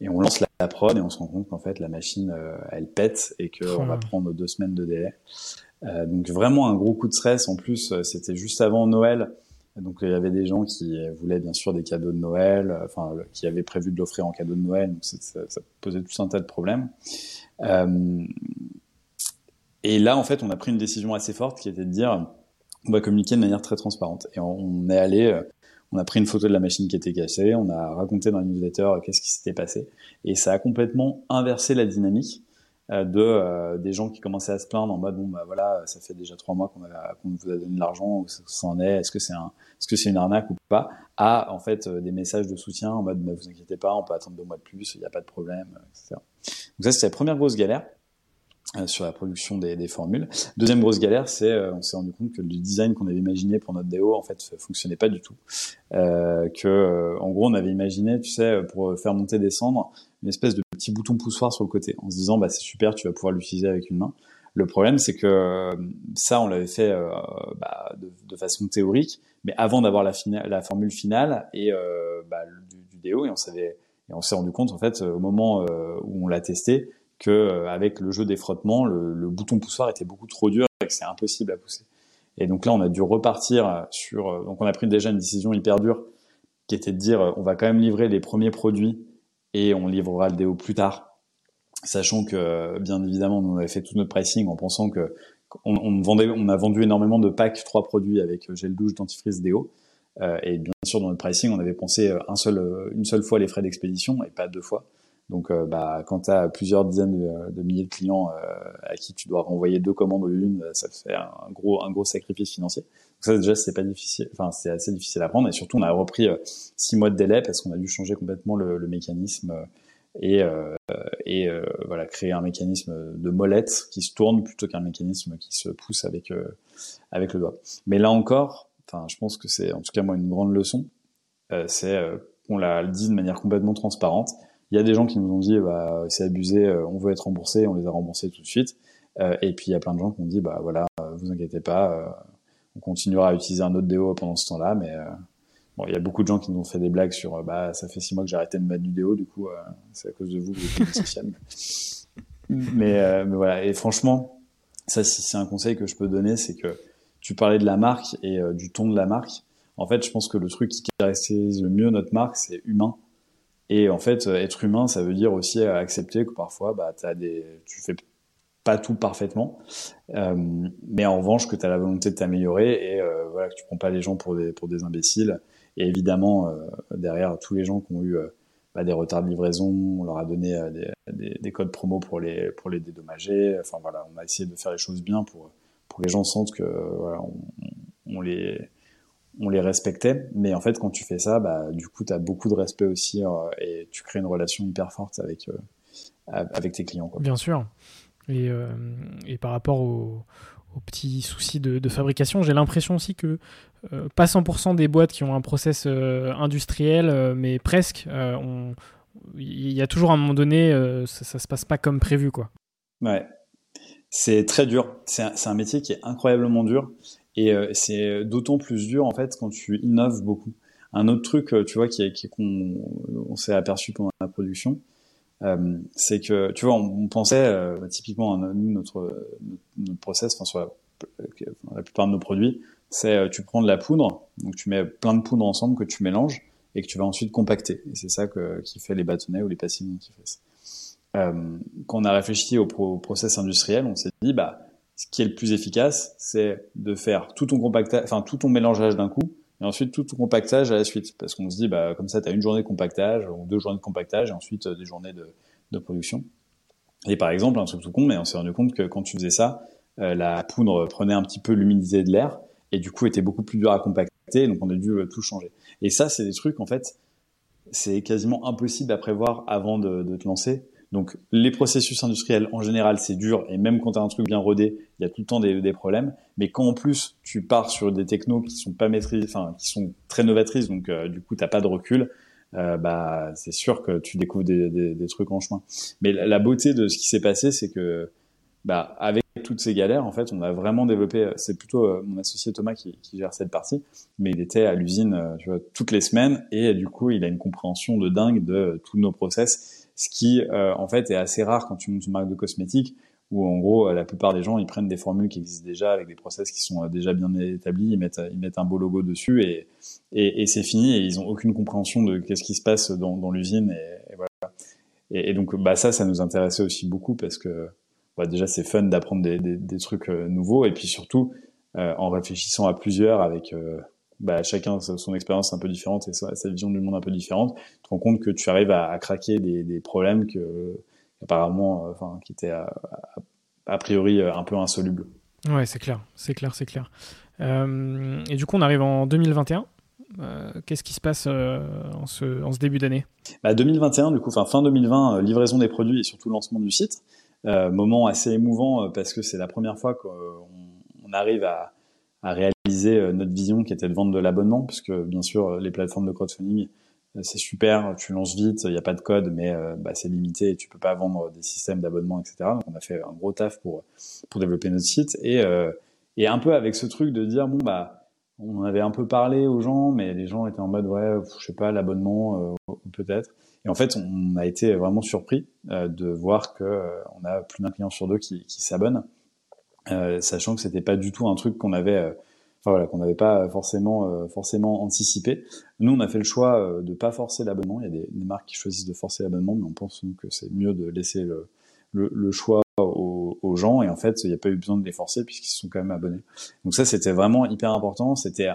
et on lance la, prod et on se rend compte qu'en fait la machine elle pète et qu'on va prendre deux semaines de délai. donc vraiment un gros coup de stress. En plus, c'était juste avant Noël. Donc il y avait des gens qui voulaient bien sûr des cadeaux de Noël, enfin qui avaient prévu de l'offrir en cadeau de Noël. Donc ça, ça, posait tout un tas de problèmes. Euh, et là en fait on a pris une décision assez forte qui était de dire on va communiquer de manière très transparente. Et on est allé, euh, on a pris une photo de la machine qui était cassée, on a raconté dans la newsletter euh, qu'est-ce qui s'était passé, et ça a complètement inversé la dynamique euh, de des gens qui commençaient à se plaindre en mode bon bah voilà ça fait déjà trois mois qu'on vous a donné de l'argent où ça en est est-ce que c'est un est-ce que c'est une arnaque ou pas à en fait des messages de soutien en mode ne vous inquiétez pas on peut attendre deux mois de plus il n'y a pas de problème etc donc ça c'était la première grosse galère. euh, sur la production des, des, formules. Deuxième grosse galère, c'est euh, on s'est rendu compte que le design qu'on avait imaginé pour notre déo en fait fonctionnait pas du tout. Euh, que euh, en gros on avait imaginé, tu sais, pour faire monter des cendres, une espèce de petit bouton poussoir sur le côté, en se disant bah c'est super, tu vas pouvoir l'utiliser avec une main. Le problème c'est que ça on l'avait fait bah, de, de, façon théorique, mais avant d'avoir la, la formule finale et bah, du, du et on et on s'est rendu compte en fait au moment où on l'a testé que euh, avec le jeu des frottements, le, bouton poussoir était beaucoup trop dur et que c'est impossible à pousser. Et donc là, on a dû repartir sur. Euh, donc on a pris déjà une décision hyper dure, qui était de dire, euh, on va quand même livrer les premiers produits et on livrera le déo plus tard, sachant que bien évidemment, on avait fait tout notre pricing en pensant que on, vendait, on a vendu énormément de packs, trois produits avec gel douche, dentifrice, déo. Et bien sûr, dans notre pricing, on avait pensé une seule fois les frais d'expédition et pas deux fois. Donc, euh, bah, quand tu as plusieurs dizaines de, milliers de clients euh, à qui tu dois renvoyer deux commandes au lieu euh, ça fait un gros, un gros sacrifice financier. Donc ça, déjà, c'est pas difficile. Enfin, c'est assez difficile à prendre. Et surtout, on a repris six mois de délai parce qu'on a dû changer complètement le, le mécanisme et, et voilà, créer un mécanisme de molette qui se tourne plutôt qu'un mécanisme qui se pousse avec avec le doigt. Mais là encore, enfin, je pense que c'est en tout cas moi une grande leçon. c'est qu'on l'a dit de manière complètement transparente il y a des gens qui nous ont dit bah c'est abusé, euh, on veut être remboursé, on les a remboursés tout de suite. Euh, et puis il y a plein de gens qui ont dit bah voilà, euh, vous inquiétez pas, on continuera à utiliser un autre déo pendant ce temps-là, mais bon il y a beaucoup de gens qui nous ont fait des blagues sur bah ça fait six mois que j'ai arrêté de mettre du déo, du coup c'est à cause de vous que vous êtes (laughs) mais, mais voilà et franchement ça c'est un conseil que je peux donner c'est que tu parlais de la marque et du ton de la marque. En fait, je pense que le truc qui caractérise le mieux notre marque, c'est humain Et en fait, être humain, ça veut dire aussi accepter que parfois, bah, as des, tu fais pas tout parfaitement, euh, mais en revanche que tu as la volonté de t'améliorer et euh, voilà que tu prends pas les gens pour des pour des imbéciles. Et évidemment, euh, derrière tous les gens qui ont eu bah, des retards de livraison, on leur a donné des, des, codes promo pour les pour les dédommager. Enfin voilà, on a essayé de faire les choses bien pour pour que les gens sentent que voilà, on les on les respectait, mais en fait, quand tu fais ça, bah, du coup, tu as beaucoup de respect aussi et tu crées une relation hyper forte avec, avec tes clients. Quoi. Bien sûr. Et, euh, et par rapport aux, petits soucis de, fabrication, j'ai l'impression aussi que euh, pas 100% des boîtes qui ont un process euh, industriel, mais presque, il y a toujours un moment donné, ça, ça, se passe pas comme prévu. Quoi. Ouais, c'est très dur. C'est un, un, métier qui est incroyablement dur. Et c'est d'autant plus dur en fait quand tu innoves beaucoup. Un autre truc, tu vois, qui, qui qu'on on s'est aperçu pendant la production, euh, c'est que tu vois, on, pensait euh, typiquement nous notre, notre process, enfin sur la, plupart de nos produits, c'est euh, tu prends de la poudre, donc tu mets plein de poudre ensemble que tu mélanges et que tu vas ensuite compacter. Et c'est ça que, qui fait les bâtonnets ou les passines dentifrice. Euh, quand on a réfléchi au, process industriel, on s'est dit bah ce qui est le plus efficace, c'est de faire tout ton compactage, enfin tout ton mélangeage d'un coup et ensuite tout ton compactage à la suite. Parce qu'on se dit, bah, comme ça, tu as une journée de compactage ou deux journées de compactage et ensuite euh, des journées de, production. Et par exemple, un truc tout con, mais on s'est rendu compte que quand tu faisais ça, euh, la poudre prenait un petit peu l'humidité de l'air et du coup était beaucoup plus dur à compacter, donc on a dû euh, tout changer. Et ça, c'est des trucs, en fait, c'est quasiment impossible à prévoir avant de te lancer. Donc les processus industriels en général c'est dur et même quand tu as un truc bien rodé, il y a tout le temps des, problèmes. Mais quand en plus tu pars sur des technos qui sont pas maîtrisés, enfin qui sont très novatrices, donc euh, du coup t'as pas de recul, euh, bah c'est sûr que tu découvres des, trucs en chemin. Mais la, beauté de ce qui s'est passé, c'est que bah avec toutes ces galères, en fait, on a vraiment développé. C'est plutôt euh, mon associé Thomas qui, qui, gère cette partie, mais il était à l'usine, euh, tu vois, toutes les semaines et du coup il a une compréhension de dingue de tous nos process ce qui euh, en fait est assez rare quand tu montes une marque de cosmétiques où en gros la plupart des gens ils prennent des formules qui existent déjà avec des process qui sont euh, déjà bien établis, ils mettent ils mettent un beau logo dessus et et, c'est fini et ils ont aucune compréhension de qu'est-ce qui se passe dans, l'usine et, voilà. Et, donc bah ça ça nous intéressait aussi beaucoup parce que bah, déjà c'est fun d'apprendre des, des, trucs euh, nouveaux et puis surtout en réfléchissant à plusieurs avec bah, chacun son expérience un peu différente et sa, vision du monde un peu différente, tu te rends compte que tu arrives à, à craquer des, des, problèmes que apparemment, euh, enfin, qui étaient a, a, priori euh, un peu insolubles. Ouais, c'est clair, c'est clair, c'est clair. Euh, et du coup, on arrive en 2021. Euh, Qu'est-ce qui se passe euh, en, ce, en, ce, début d'année? Bah, 2021, du coup, fin, fin 2020, livraison des produits et surtout lancement du site. moment assez émouvant parce que c'est la première fois qu'on on arrive à, à réaliser euh, notre vision qui était de vendre de l'abonnement, puisque bien sûr les plateformes de crowdfunding euh, c'est super, tu lances vite, il n'y a pas de code, mais euh, bah, c'est limité et tu peux pas vendre des systèmes d'abonnement, etc. Donc on a fait un gros taf pour pour développer notre site et et un peu avec ce truc de dire bon bah on avait un peu parlé aux gens, mais les gens étaient en mode ouais je sais pas l'abonnement peut-être. Et en fait on a été vraiment surpris de voir que on a plus d'un client sur deux qui, qui s'abonne euh, sachant que c'était pas du tout un truc qu'on avait, euh, voilà, qu'on n'avait pas forcément euh, forcément anticipé. Nous, on a fait le choix de pas forcer l'abonnement. Il y a des, des, marques qui choisissent de forcer l'abonnement, mais on pense que c'est mieux de laisser le, le, le choix aux, aux, gens. Et en fait, il n'y a pas eu besoin de les forcer puisqu'ils sont quand même abonnés. Donc ça, c'était vraiment hyper important. C'était,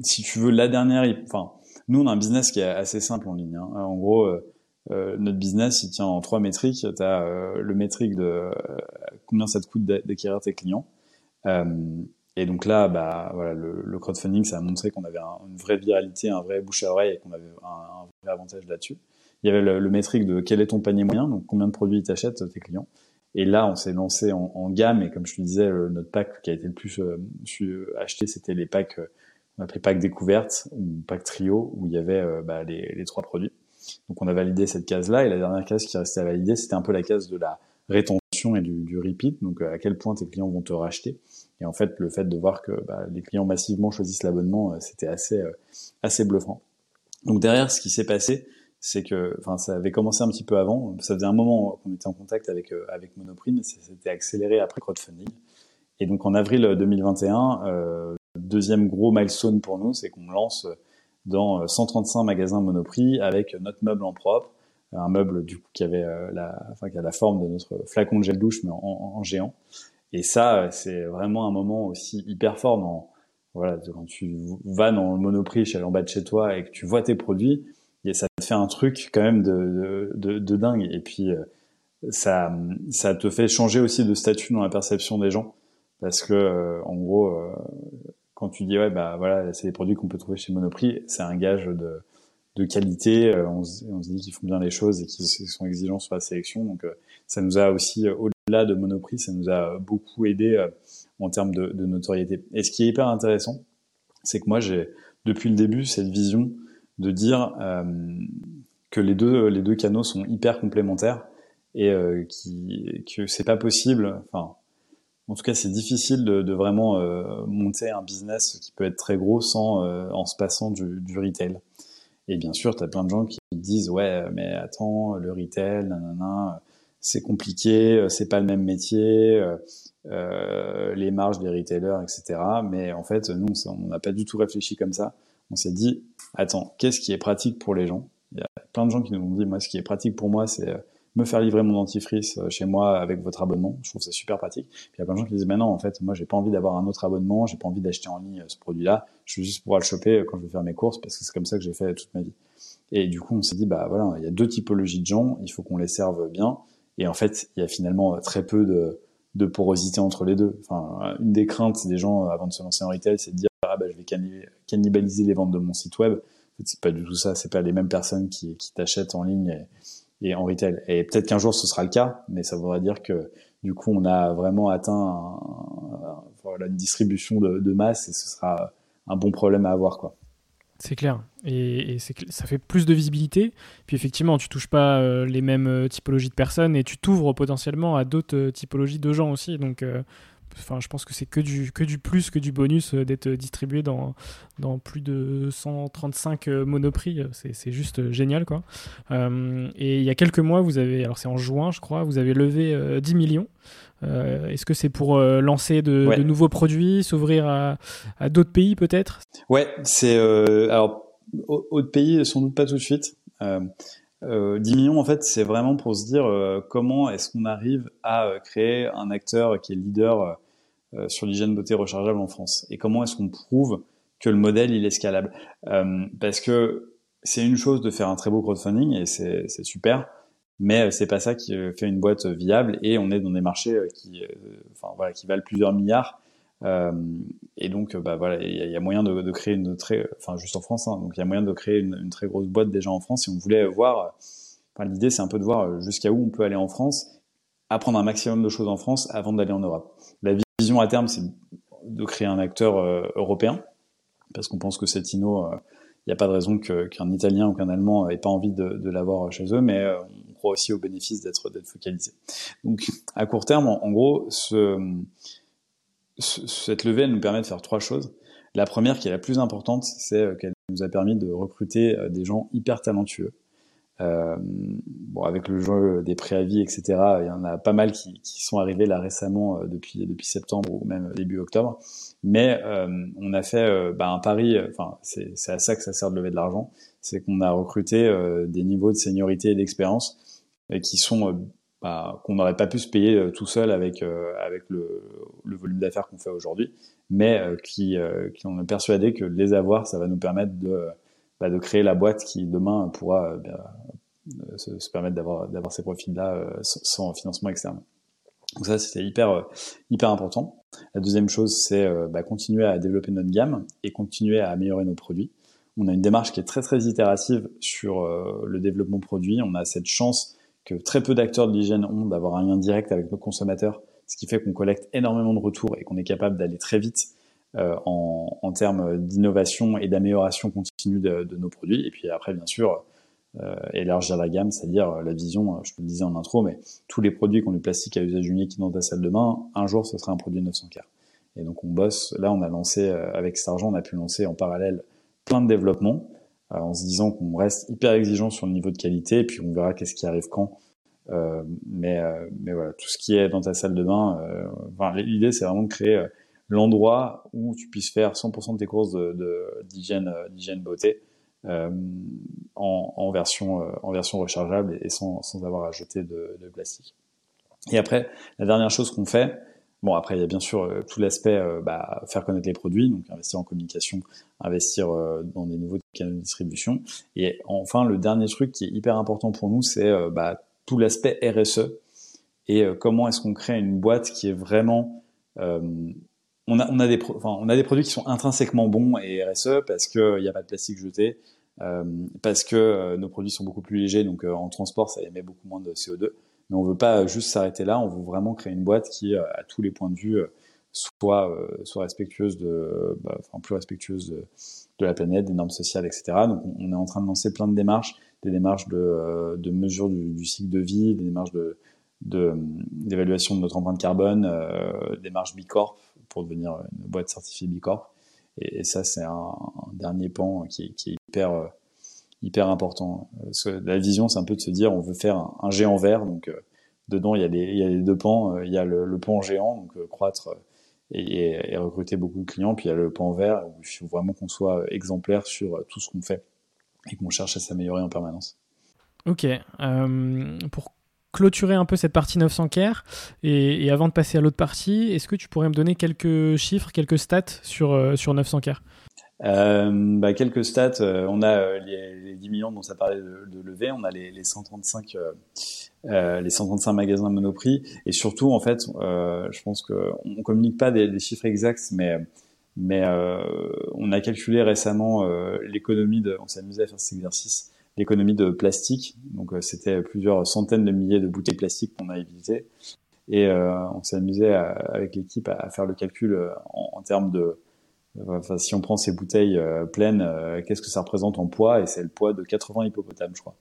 si tu veux, la dernière. Enfin, nous, on a un business qui est assez simple en ligne. Hein. En gros euh, notre business, il tient en trois métriques. Tu as euh, le métrique de euh, combien ça te coûte d'acquérir tes clients. et donc là, bah, voilà, le, le crowdfunding, ça a montré qu'on avait une vraie viralité, un vrai bouche à oreille et qu'on avait un, un, vrai avantage là-dessus. Il y avait le, le, métrique de quel est ton panier moyen, donc combien de produits t'achètent tes clients. Et là, on s'est lancé en, en, gamme et comme je te disais, notre pack qui a été le plus acheté, c'était les packs, on appelait pack découverte ou pack trio, où il y avait bah, les, les, trois produits. Donc on a validé cette case-là et la dernière case qui restait à valider, c'était un peu la case de la rétention et du, du repeat, donc euh, à quel point tes clients vont te racheter. Et en fait, le fait de voir que bah, les clients massivement choisissent l'abonnement, euh, c'était assez euh, assez bluffant. Donc derrière, ce qui s'est passé, c'est que, enfin, ça avait commencé un petit peu avant. Ça faisait un moment qu'on était en contact avec avec Monoprix, ça s'était accéléré après crowdfunding. Et donc en avril 2021, euh, deuxième gros milestone pour nous, c'est qu'on lance dans 135 magasins Monoprix avec notre meuble en propre, un meuble du coup qui avait la, enfin, qui a la forme de notre flacon de gel douche mais en, géant. Et ça, c'est vraiment un moment aussi hyper fort dans voilà, quand tu vas dans le Monoprix chez en bas de chez toi et que tu vois tes produits, ça te fait un truc quand même de, de, dingue. Et puis euh, ça, ça te fait changer aussi de statut dans la perception des gens, parce que euh, en gros, euh, quand tu dis ouais bah voilà, c'est des produits qu'on peut trouver chez Monoprix, c'est un gage de, de qualité. On se, on, se, dit qu'ils font bien les choses et qu'ils sont exigeants sur la sélection. Donc ça nous a aussi au-delà de Monoprix, ça nous a beaucoup aidé en termes de, de, notoriété. Et ce qui est hyper intéressant, c'est que moi, j'ai depuis le début cette vision de dire euh, que les deux, les deux canaux sont hyper complémentaires et euh, qui, que c'est pas possible. Enfin, en tout cas, c'est difficile de, de vraiment euh, monter un business qui peut être très gros sans euh, en se passant du, du retail. Et bien sûr, tu as plein de gens qui disent ouais, mais attends, le retail, nanana, c'est compliqué, euh, c'est pas le même métier, euh, euh, les marges des retailers, etc. Mais en fait, nous, on n'a pas du tout réfléchi comme ça. On s'est dit, attends, qu'est-ce qui est pratique pour les gens? Il y a plein de gens qui nous ont dit, moi, ce qui est pratique pour moi, c'est me faire livrer mon dentifrice chez moi avec votre abonnement. Je trouve ça super pratique. Il y a plein de gens qui disent, mais non, en fait, moi, j'ai pas envie d'avoir un autre abonnement, j'ai pas envie d'acheter en ligne ce produit-là. Je veux juste pouvoir le choper quand je vais faire mes courses parce que c'est comme ça que j'ai fait toute ma vie. Et du coup, on s'est dit, bah voilà, il y a deux typologies de gens, il faut qu'on les serve bien. Et en fait, il y a finalement très peu de, porosité entre les deux. Enfin, une des craintes des gens avant de se lancer en retail, c'est de dire ah bah je vais cannibaliser les ventes de mon site web. En fait, c'est pas du tout ça. C'est pas les mêmes personnes qui, t'achètent en ligne et, en retail. Et peut-être qu'un jour ce sera le cas, mais ça voudrait dire que du coup on a vraiment atteint un, une distribution de, masse et ce sera un bon problème à avoir quoi. C'est clair. Et, et ça fait plus de visibilité. Puis effectivement, tu touches pas euh, les mêmes euh, typologies de personnes et tu t'ouvres potentiellement à d'autres euh, typologies de gens aussi. Donc, enfin, je pense que c'est que du, que du plus, que du bonus d'être distribué dans, dans plus de 135 monoprix. C'est juste génial, quoi. et il y a quelques mois, vous avez, alors c'est en juin, je crois, vous avez levé 10 millions. Euh, est-ce que c'est pour euh, lancer de, de, nouveaux produits, s'ouvrir à, à d'autres pays peut-être? Ouais, c'est euh, alors autres pays sans doute pas tout de suite. Euh, 10 millions en fait, c'est vraiment pour se dire comment est-ce qu'on arrive à créer un acteur qui est leader sur l'hygiène beauté rechargeable en France et comment est-ce qu'on prouve que le modèle il est scalable? Parce que c'est une chose de faire un très beau crowdfunding et c'est super mais euh, c'est pas ça qui euh, fait une boîte viable et on est dans des marchés euh, qui, valent plusieurs milliards. Euh, et donc, voilà, il y, a moyen de, créer une très, enfin juste en France, hein, donc il y a moyen de créer une, très grosse boîte déjà en France. Si on voulait voir, l'idée c'est un peu de voir jusqu'à où on peut aller en France, apprendre un maximum de choses en France avant d'aller en Europe. La vision à terme, c'est de créer un acteur euh, européen, parce qu'on pense que cette inno, il n'y a pas de raison qu'un Italien ou qu'un Allemand ait pas envie de, l'avoir chez eux, mais croit aussi au bénéfice d'être focalisé. Donc à court terme, en, gros, ce, cette levée elle nous permet de faire trois choses. La première, qui est la plus importante, c'est euh, qu'elle nous a permis de recruter euh, des gens hyper talentueux. Euh, bon, avec le jeu des préavis, etc., il y en a pas mal qui, qui sont arrivés là récemment euh, depuis depuis septembre ou même début octobre. Mais euh, on a fait bah, un pari. Enfin, c'est à ça que ça sert de lever de l'argent, c'est qu'on a recruté des niveaux de seniorité et d'expérience qui sont euh, bah, qu'on n'aurait pas pu se payer euh, tout seul avec euh, avec le, le volume d'affaires qu'on fait aujourd'hui, mais qui qui on est persuadé que les avoir, ça va nous permettre de bah, de créer la boîte qui demain pourra bah, se, se, permettre d'avoir d'avoir ces profils-là sans financement externe. Donc ça, c'était hyper hyper important. La deuxième chose, c'est bah, continuer à développer notre gamme et continuer à améliorer nos produits. On a une démarche qui est très très itérative sur le développement produit. On a cette chance que très peu d'acteurs de l'hygiène ont d'avoir un lien direct avec nos consommateurs, ce qui fait qu'on collecte énormément de retours et qu'on est capable d'aller très vite euh, en, en, termes d'innovation et d'amélioration continue de, de, nos produits. Et puis après, bien sûr, euh, élargir la gamme, c'est-à-dire la vision, je te le disais en intro, mais tous les produits qui ont du plastique à usage unique dans ta salle de bain, un jour, ce sera un produit 900 k Et donc on bosse, là on a lancé, euh, avec cet argent, on a pu lancer en parallèle plein de développements euh, en se disant qu'on reste hyper exigeant sur le niveau de qualité, et puis on verra qu'est-ce qui arrive quand. Euh, mais, euh, mais voilà, tout ce qui est dans ta salle de bain, enfin, l'idée c'est vraiment de créer l'endroit où tu puisses faire 100% de tes courses d'hygiène de, d'hygiène beauté en, version, en version rechargeable et, sans, sans avoir à jeter de, de plastique. Et après, la dernière chose qu'on fait, Bon, après, il y a bien sûr euh, tout l'aspect euh, bah, faire connaître les produits, donc investir en communication, investir euh, dans des nouveaux canaux de distribution. Et enfin, le dernier truc qui est hyper important pour nous, c'est bah, tout l'aspect RSE et comment est-ce qu'on crée une boîte qui est vraiment on a, on, a des enfin, on a des produits qui sont intrinsèquement bons et RSE parce qu'il n'y a pas de plastique jeté, parce que nos produits sont beaucoup plus légers, donc en transport ça émet beaucoup moins de CO2 mais on veut pas juste s'arrêter là, on veut vraiment créer une boîte qui, euh, à tous les points de vue, euh, soit, euh, soit respectueuse de, bah, enfin, plus respectueuse de, la planète, des normes sociales, etc. Donc, on est en train de lancer plein de démarches, des démarches de, de mesure du, du, cycle de vie, des démarches de d'évaluation de, notre empreinte carbone, euh, démarches Bicorp pour devenir une boîte certifiée Bicorp. Et, et ça, c'est un, dernier pan qui, est hyper hyper important. Euh, la vision, c'est un peu de se dire, on veut faire un, géant vert, donc euh, dedans il y a les, deux pans, euh, il y a le, pan géant, donc croître et, et, recruter beaucoup de clients, puis il y a le pan vert où il faut vraiment qu'on soit exemplaire sur tout ce qu'on fait et qu'on cherche à s'améliorer en permanence. Ok. Euh, pour clôturer un peu cette partie 900 care et, avant de passer à l'autre partie, est-ce que tu pourrais me donner quelques chiffres, quelques stats sur, sur 900 care euh, bah, quelques stats. Euh, on a euh, les, les, 10 millions dont ça parlait de, de lever. On a les, les 135, euh, les 135 magasins Monoprix. Et surtout, en fait, je pense qu'on on communique pas des, des, chiffres exacts, mais mais on a calculé récemment l'économie de. On s'est amusé à faire cet exercice. L'économie de plastique. Donc, c'était plusieurs centaines de milliers de bouteilles plastiques qu'on a évitées. Et on s'est amusé avec l'équipe à, faire le calcul en, en termes de Enfin, si on prend ces bouteilles euh, pleines, euh, qu'est-ce que ça représente en poids? Et c'est le poids de 80 hippopotames, je crois.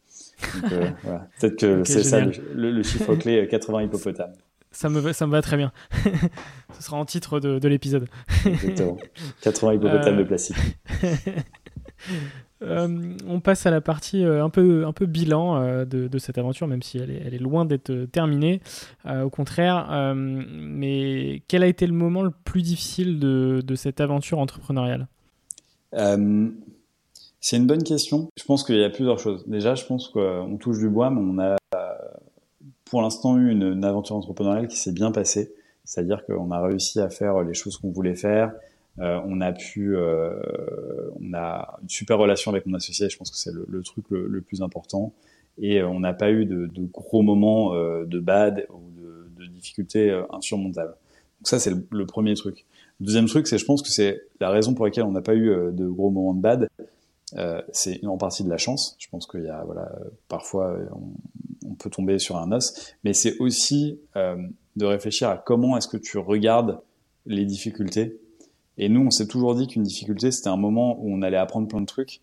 Euh, (laughs) voilà. Peut-être que c'est ça le, le, chiffre clé 80 hippopotames. Ça me, ça me va très bien. (laughs) Ce sera en titre de, de l'épisode. Exactement. 80 hippopotames de plastique. (laughs) Euh, on passe à la partie euh, un, peu, un peu bilan euh, de, cette aventure, même si elle est, loin d'être terminée, au contraire. mais quel a été le moment le plus difficile de, cette aventure entrepreneuriale? C'est une bonne question. Je pense qu'il y a plusieurs choses. Déjà, je pense qu'on touche du bois, mais on a pour l'instant eu une aventure entrepreneuriale qui s'est bien passée. C'est-à-dire qu'on a réussi à faire les choses qu'on voulait faire, euh, on a pu, euh, on a une super relation avec mon associé. Je pense que c'est le, truc le, plus important. Et euh, on n'a pas eu de, gros moments de bad ou de, de difficultés insurmontables. Donc ça, c'est le, premier truc. Le deuxième truc, c'est je pense que c'est la raison pour laquelle on n'a pas eu de gros moments de bad. Euh, c'est en partie de la chance. Je pense qu'il y a, voilà, parfois on, on, peut tomber sur un os, mais c'est aussi euh, de réfléchir à comment est-ce que tu regardes les difficultés et nous, on s'est toujours dit qu'une difficulté, c'était un moment où on allait apprendre plein de trucs.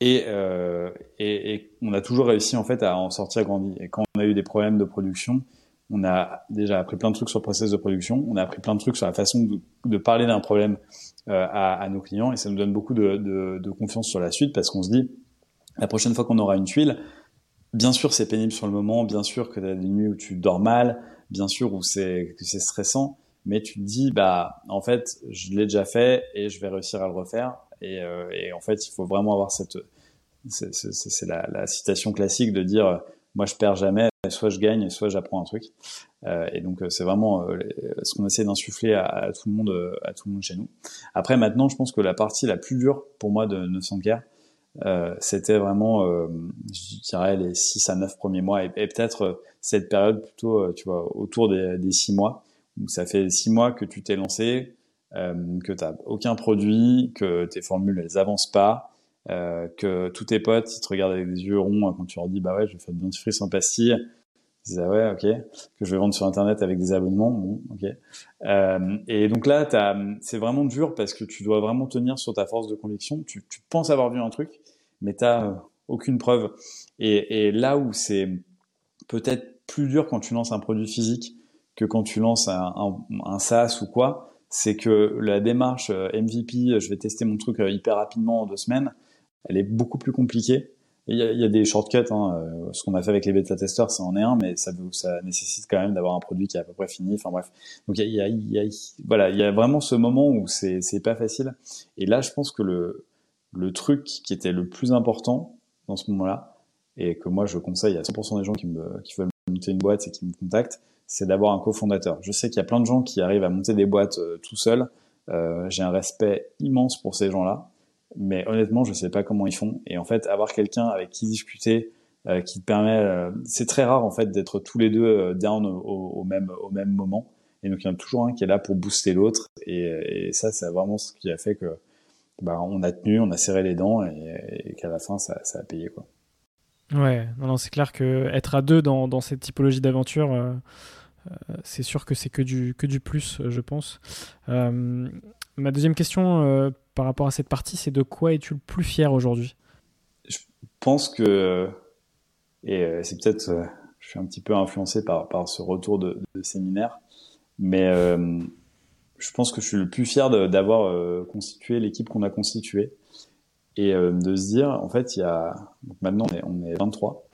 Et, euh, et, et, on a toujours réussi en fait à en sortir grandi. Et quand on a eu des problèmes de production, on a déjà appris plein de trucs sur le process de production. On a appris plein de trucs sur la façon de, parler d'un problème euh, à, à, nos clients. Et ça nous donne beaucoup de, de, de confiance sur la suite parce qu'on se dit, la prochaine fois qu'on aura une tuile, bien sûr c'est pénible sur le moment, bien sûr que tu as des nuits où tu dors mal, bien sûr où c'est que c'est stressant, mais tu te dis bah en fait je l'ai déjà fait et je vais réussir à le refaire. Et, euh, et en fait il faut vraiment avoir cette c'est la, la, citation classique de dire moi je perds jamais soit je gagne soit j'apprends un truc. Euh, et donc c'est vraiment euh, ce qu'on essaie d'insuffler à, à, tout le monde à tout le monde chez nous. Après maintenant je pense que la partie la plus dure pour moi de 900 care euh, c'était vraiment euh, je dirais les 6 à 9 premiers mois et, et peut-être cette période plutôt tu vois autour des, des 6 mois donc ça fait six mois que tu t'es lancé, euh, que tu n'as aucun produit, que tes formules elles avancent pas, euh, que tous tes potes ils te regardent avec des yeux ronds quand tu leur dis bah ouais je vais faire du dentifrice sans pastille. Ils disent ah ouais ok que je vais vendre sur internet avec des abonnements bon ok. Euh, et donc là c'est vraiment dur parce que tu dois vraiment tenir sur ta force de conviction. Tu, tu penses avoir vu un truc mais t'as aucune preuve. Et, et là où c'est peut-être plus dur quand tu lances un produit physique que quand tu lances un, SaaS ou quoi, c'est que la démarche euh, MVP, je vais tester mon truc euh, hyper rapidement en deux semaines, elle est beaucoup plus compliquée. Il y, a, des shortcuts, hein, euh, ce qu'on a fait avec les bêta-testeurs, ça en est un, mais ça, nécessite quand même d'avoir un produit qui est à peu près fini. Enfin bref, donc il y a, voilà, il y a vraiment ce moment où c'est pas facile. Et là, je pense que le le truc qui était le plus important dans ce moment-là, et que moi je conseille à 100% des gens qui, me, qui veulent monter une boîte et qui me contactent, c'est d'avoir un cofondateur. Je sais qu'il y a plein de gens qui arrivent à monter des boîtes euh, tout seuls. Euh, J'ai un respect immense pour ces gens-là, mais honnêtement, je sais pas comment ils font. Et en fait, avoir quelqu'un avec qui discuter, euh, qui te permet, euh, c'est très rare en fait d'être tous les deux euh, down au, au, même au même moment. Et donc il y en a toujours un qui est là pour booster l'autre. Et, et, ça, c'est vraiment ce qui a fait que bah, on a tenu, on a serré les dents et, et qu'à la fin, ça, ça, a payé quoi. Ouais, non, non c'est clair que être à deux dans, dans cette typologie d'aventure, euh, euh, c'est sûr que c'est que du, que du plus, je pense. Euh, ma deuxième question par rapport à cette partie, c'est de quoi es-tu le plus fier aujourd'hui? Je pense que, et c'est peut-être, je suis un petit peu influencé par, par ce retour de, de séminaire, mais je pense que je suis le plus fier d'avoir constitué l'équipe qu'on a constituée et euh, de se dire, en fait, il y a donc maintenant on est, on est 23,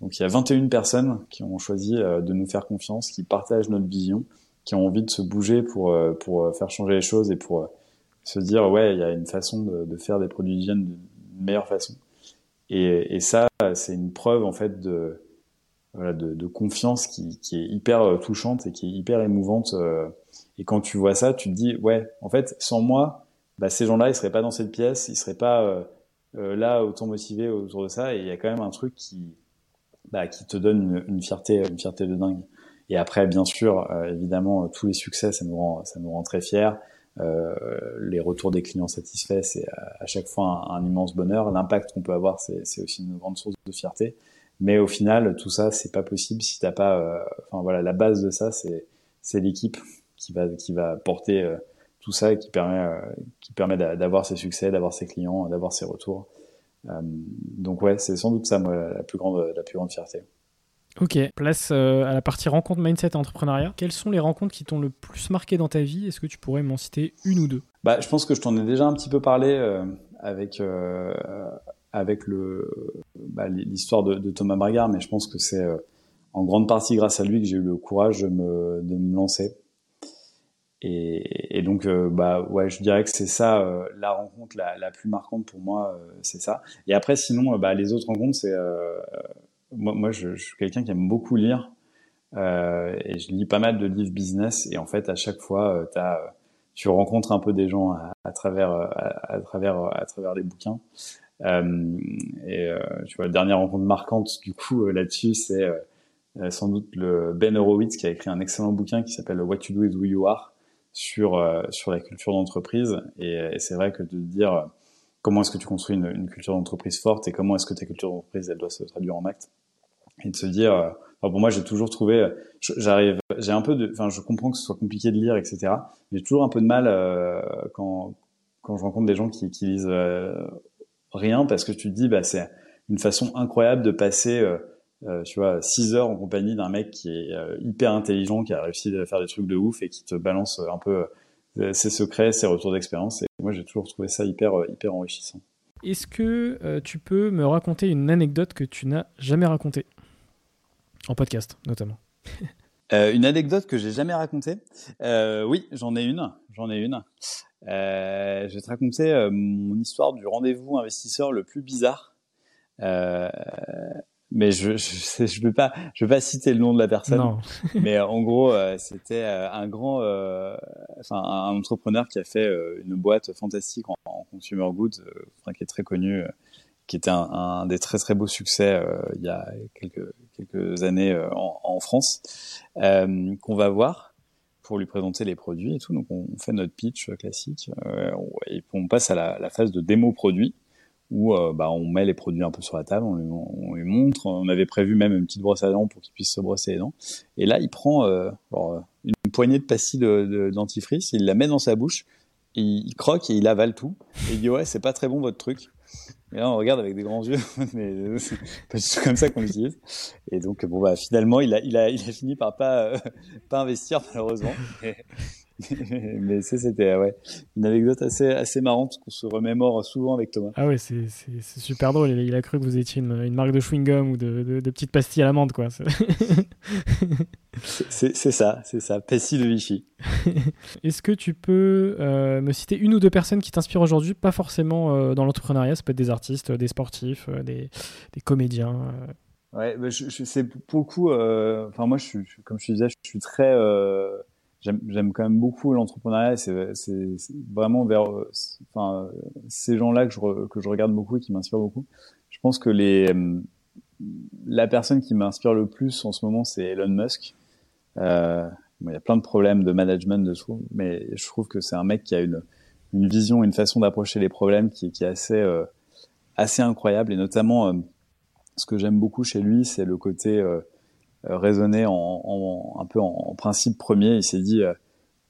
donc il y a 21 personnes qui ont choisi euh, de nous faire confiance, qui partagent notre vision, qui ont envie de se bouger pour euh, pour faire changer les choses et pour se dire ouais, il y a une façon de, de faire des produits d'hygiène d'une meilleure façon. Et, et ça, c'est une preuve en fait de voilà, de, de confiance qui, qui, est hyper touchante et qui est hyper émouvante. Et quand tu vois ça, tu te dis ouais, en fait, sans moi, bah, ces gens-là, ils seraient pas dans cette pièce, ils seraient pas euh, euh, là autant motivés autour de ça. Et il y a quand même un truc qui, bah, qui te donne une, fierté, une fierté de dingue. Et après, bien sûr, euh, évidemment, tous les succès, ça nous rend, ça nous rend très fiers. Euh, les retours des clients satisfaits, c'est à, chaque fois un, immense bonheur. L'impact qu'on peut avoir, c'est aussi une grande source de fierté. Mais au final, tout ça, c'est pas possible si t'as pas. Enfin voilà, la base de ça, c'est c'est l'équipe qui va qui va porter tout ça qui permet, euh, qui permet d'avoir ses succès, d'avoir ses clients, d'avoir ses retours. Euh, donc ouais, c'est sans doute ça, moi, la plus grande, la plus grande fierté. Ok, place euh, à la partie rencontre, mindset et entrepreneuriat. Quelles sont les rencontres qui t'ont le plus marqué dans ta vie? Est-ce que tu pourrais m'en citer une ou deux? Bah, Je pense que je t'en ai déjà un petit peu parlé euh, avec, euh, avec bah, l'histoire de, de, Thomas Bragard, mais je pense que c'est en grande partie grâce à lui que j'ai eu le courage de me, de me lancer. Et, et, donc, euh, bah ouais, je dirais que c'est ça euh, la rencontre la, la, plus marquante pour moi, euh, c'est ça. Et après, sinon, bah les autres rencontres, c'est moi, moi, je, je suis quelqu'un qui aime beaucoup lire et je lis pas mal de livres business. Et en fait, à chaque fois, as, tu rencontres un peu des gens à, à travers à, travers à travers les bouquins. et tu vois, la dernière rencontre marquante du coup là-dessus, c'est sans doute le Ben Horowitz qui a écrit un excellent bouquin qui s'appelle What You Do Is Who You Are sur euh, sur la culture d'entreprise. Et, et c'est vrai que de dire euh, comment est-ce que tu construis une, une culture d'entreprise forte et comment est-ce que ta culture d'entreprise elle doit se traduire en acte et de se dire euh, moi j'ai toujours trouvé j'arrive j'ai un peu de enfin je comprends que ce soit compliqué de lire etc j'ai toujours un peu de mal euh, quand quand je rencontre des gens qui, qui lisent euh, rien parce que tu te dis bah c'est une façon incroyable de passer euh, tu vois, 6 heures en compagnie d'un mec qui est euh, hyper intelligent, qui a réussi à faire des trucs de ouf et qui te balance un peu euh, ses secrets, ses retours d'expérience. Et moi, j'ai toujours trouvé ça hyper, hyper enrichissant. Est-ce que tu peux me raconter une anecdote que tu n'as jamais racontée? En podcast, notamment. (laughs) une anecdote que j'ai jamais racontée? Oui, j'en ai une. J'en ai une. je vais te raconter mon histoire du rendez-vous investisseur le plus bizarre. Euh, mais je je je veux pas je veux pas citer le nom de la personne. Non. (laughs) mais en gros euh, c'était euh, un grand euh, enfin un entrepreneur qui a fait une boîte fantastique en, en consumer goods enfin, qui est très connu qui était un, un, des très très beaux succès il y a quelques quelques années en, en France qu'on va voir pour lui présenter les produits et tout. Donc on, fait notre pitch classique et on passe à la, la phase de démo produit où euh, bah, on met les produits un peu sur la table, on lui, on lui, montre. On avait prévu même une petite brosse à dents pour qu'il puisse se brosser les dents. Et là, il prend euh, alors, une poignée de pastilles de, de, dentifrice, il la met dans sa bouche, il croque et il avale tout. Et il dit ouais, c'est pas très bon votre truc. Et là, on regarde avec des grands yeux, (laughs) mais c'est pas du tout comme ça qu'on l'utilise. Et donc, bon, bah, finalement, il a, il a, il a fini par pas, euh, pas investir, malheureusement. (laughs) (laughs) mais ça, c'était ouais, une anecdote assez, assez marrante qu'on se remémore souvent avec Thomas. Ah ouais, c'est super drôle. Il a cru que vous étiez une, une marque de chewing-gum ou de, de, de, petites pastilles à l'amande, quoi. (laughs) c'est ça, c'est ça, Pessi de Vichy. (laughs) Est-ce que tu peux euh, me citer une ou deux personnes qui t'inspirent aujourd'hui, pas forcément euh, dans l'entrepreneuriat, ça peut être des artistes, des sportifs, des, des, comédiens Ouais, bah, je, je sais beaucoup. Enfin, moi, je suis, comme je te disais, je suis très. J'aime quand même beaucoup l'entrepreneuriat. C'est vraiment vers enfin, ces gens-là que je, que je regarde beaucoup et qui m'inspirent beaucoup. Je pense que les la personne qui m'inspire le plus en ce moment, c'est Elon Musk. Euh, il y a plein de problèmes de management dessous, mais je trouve que c'est un mec qui a une, une vision, une façon d'approcher les problèmes qui, est assez, euh, assez incroyable. Et notamment, euh, ce que j'aime beaucoup chez lui, c'est le côté raisonner en, en, un peu en, principe premier. Il s'est dit,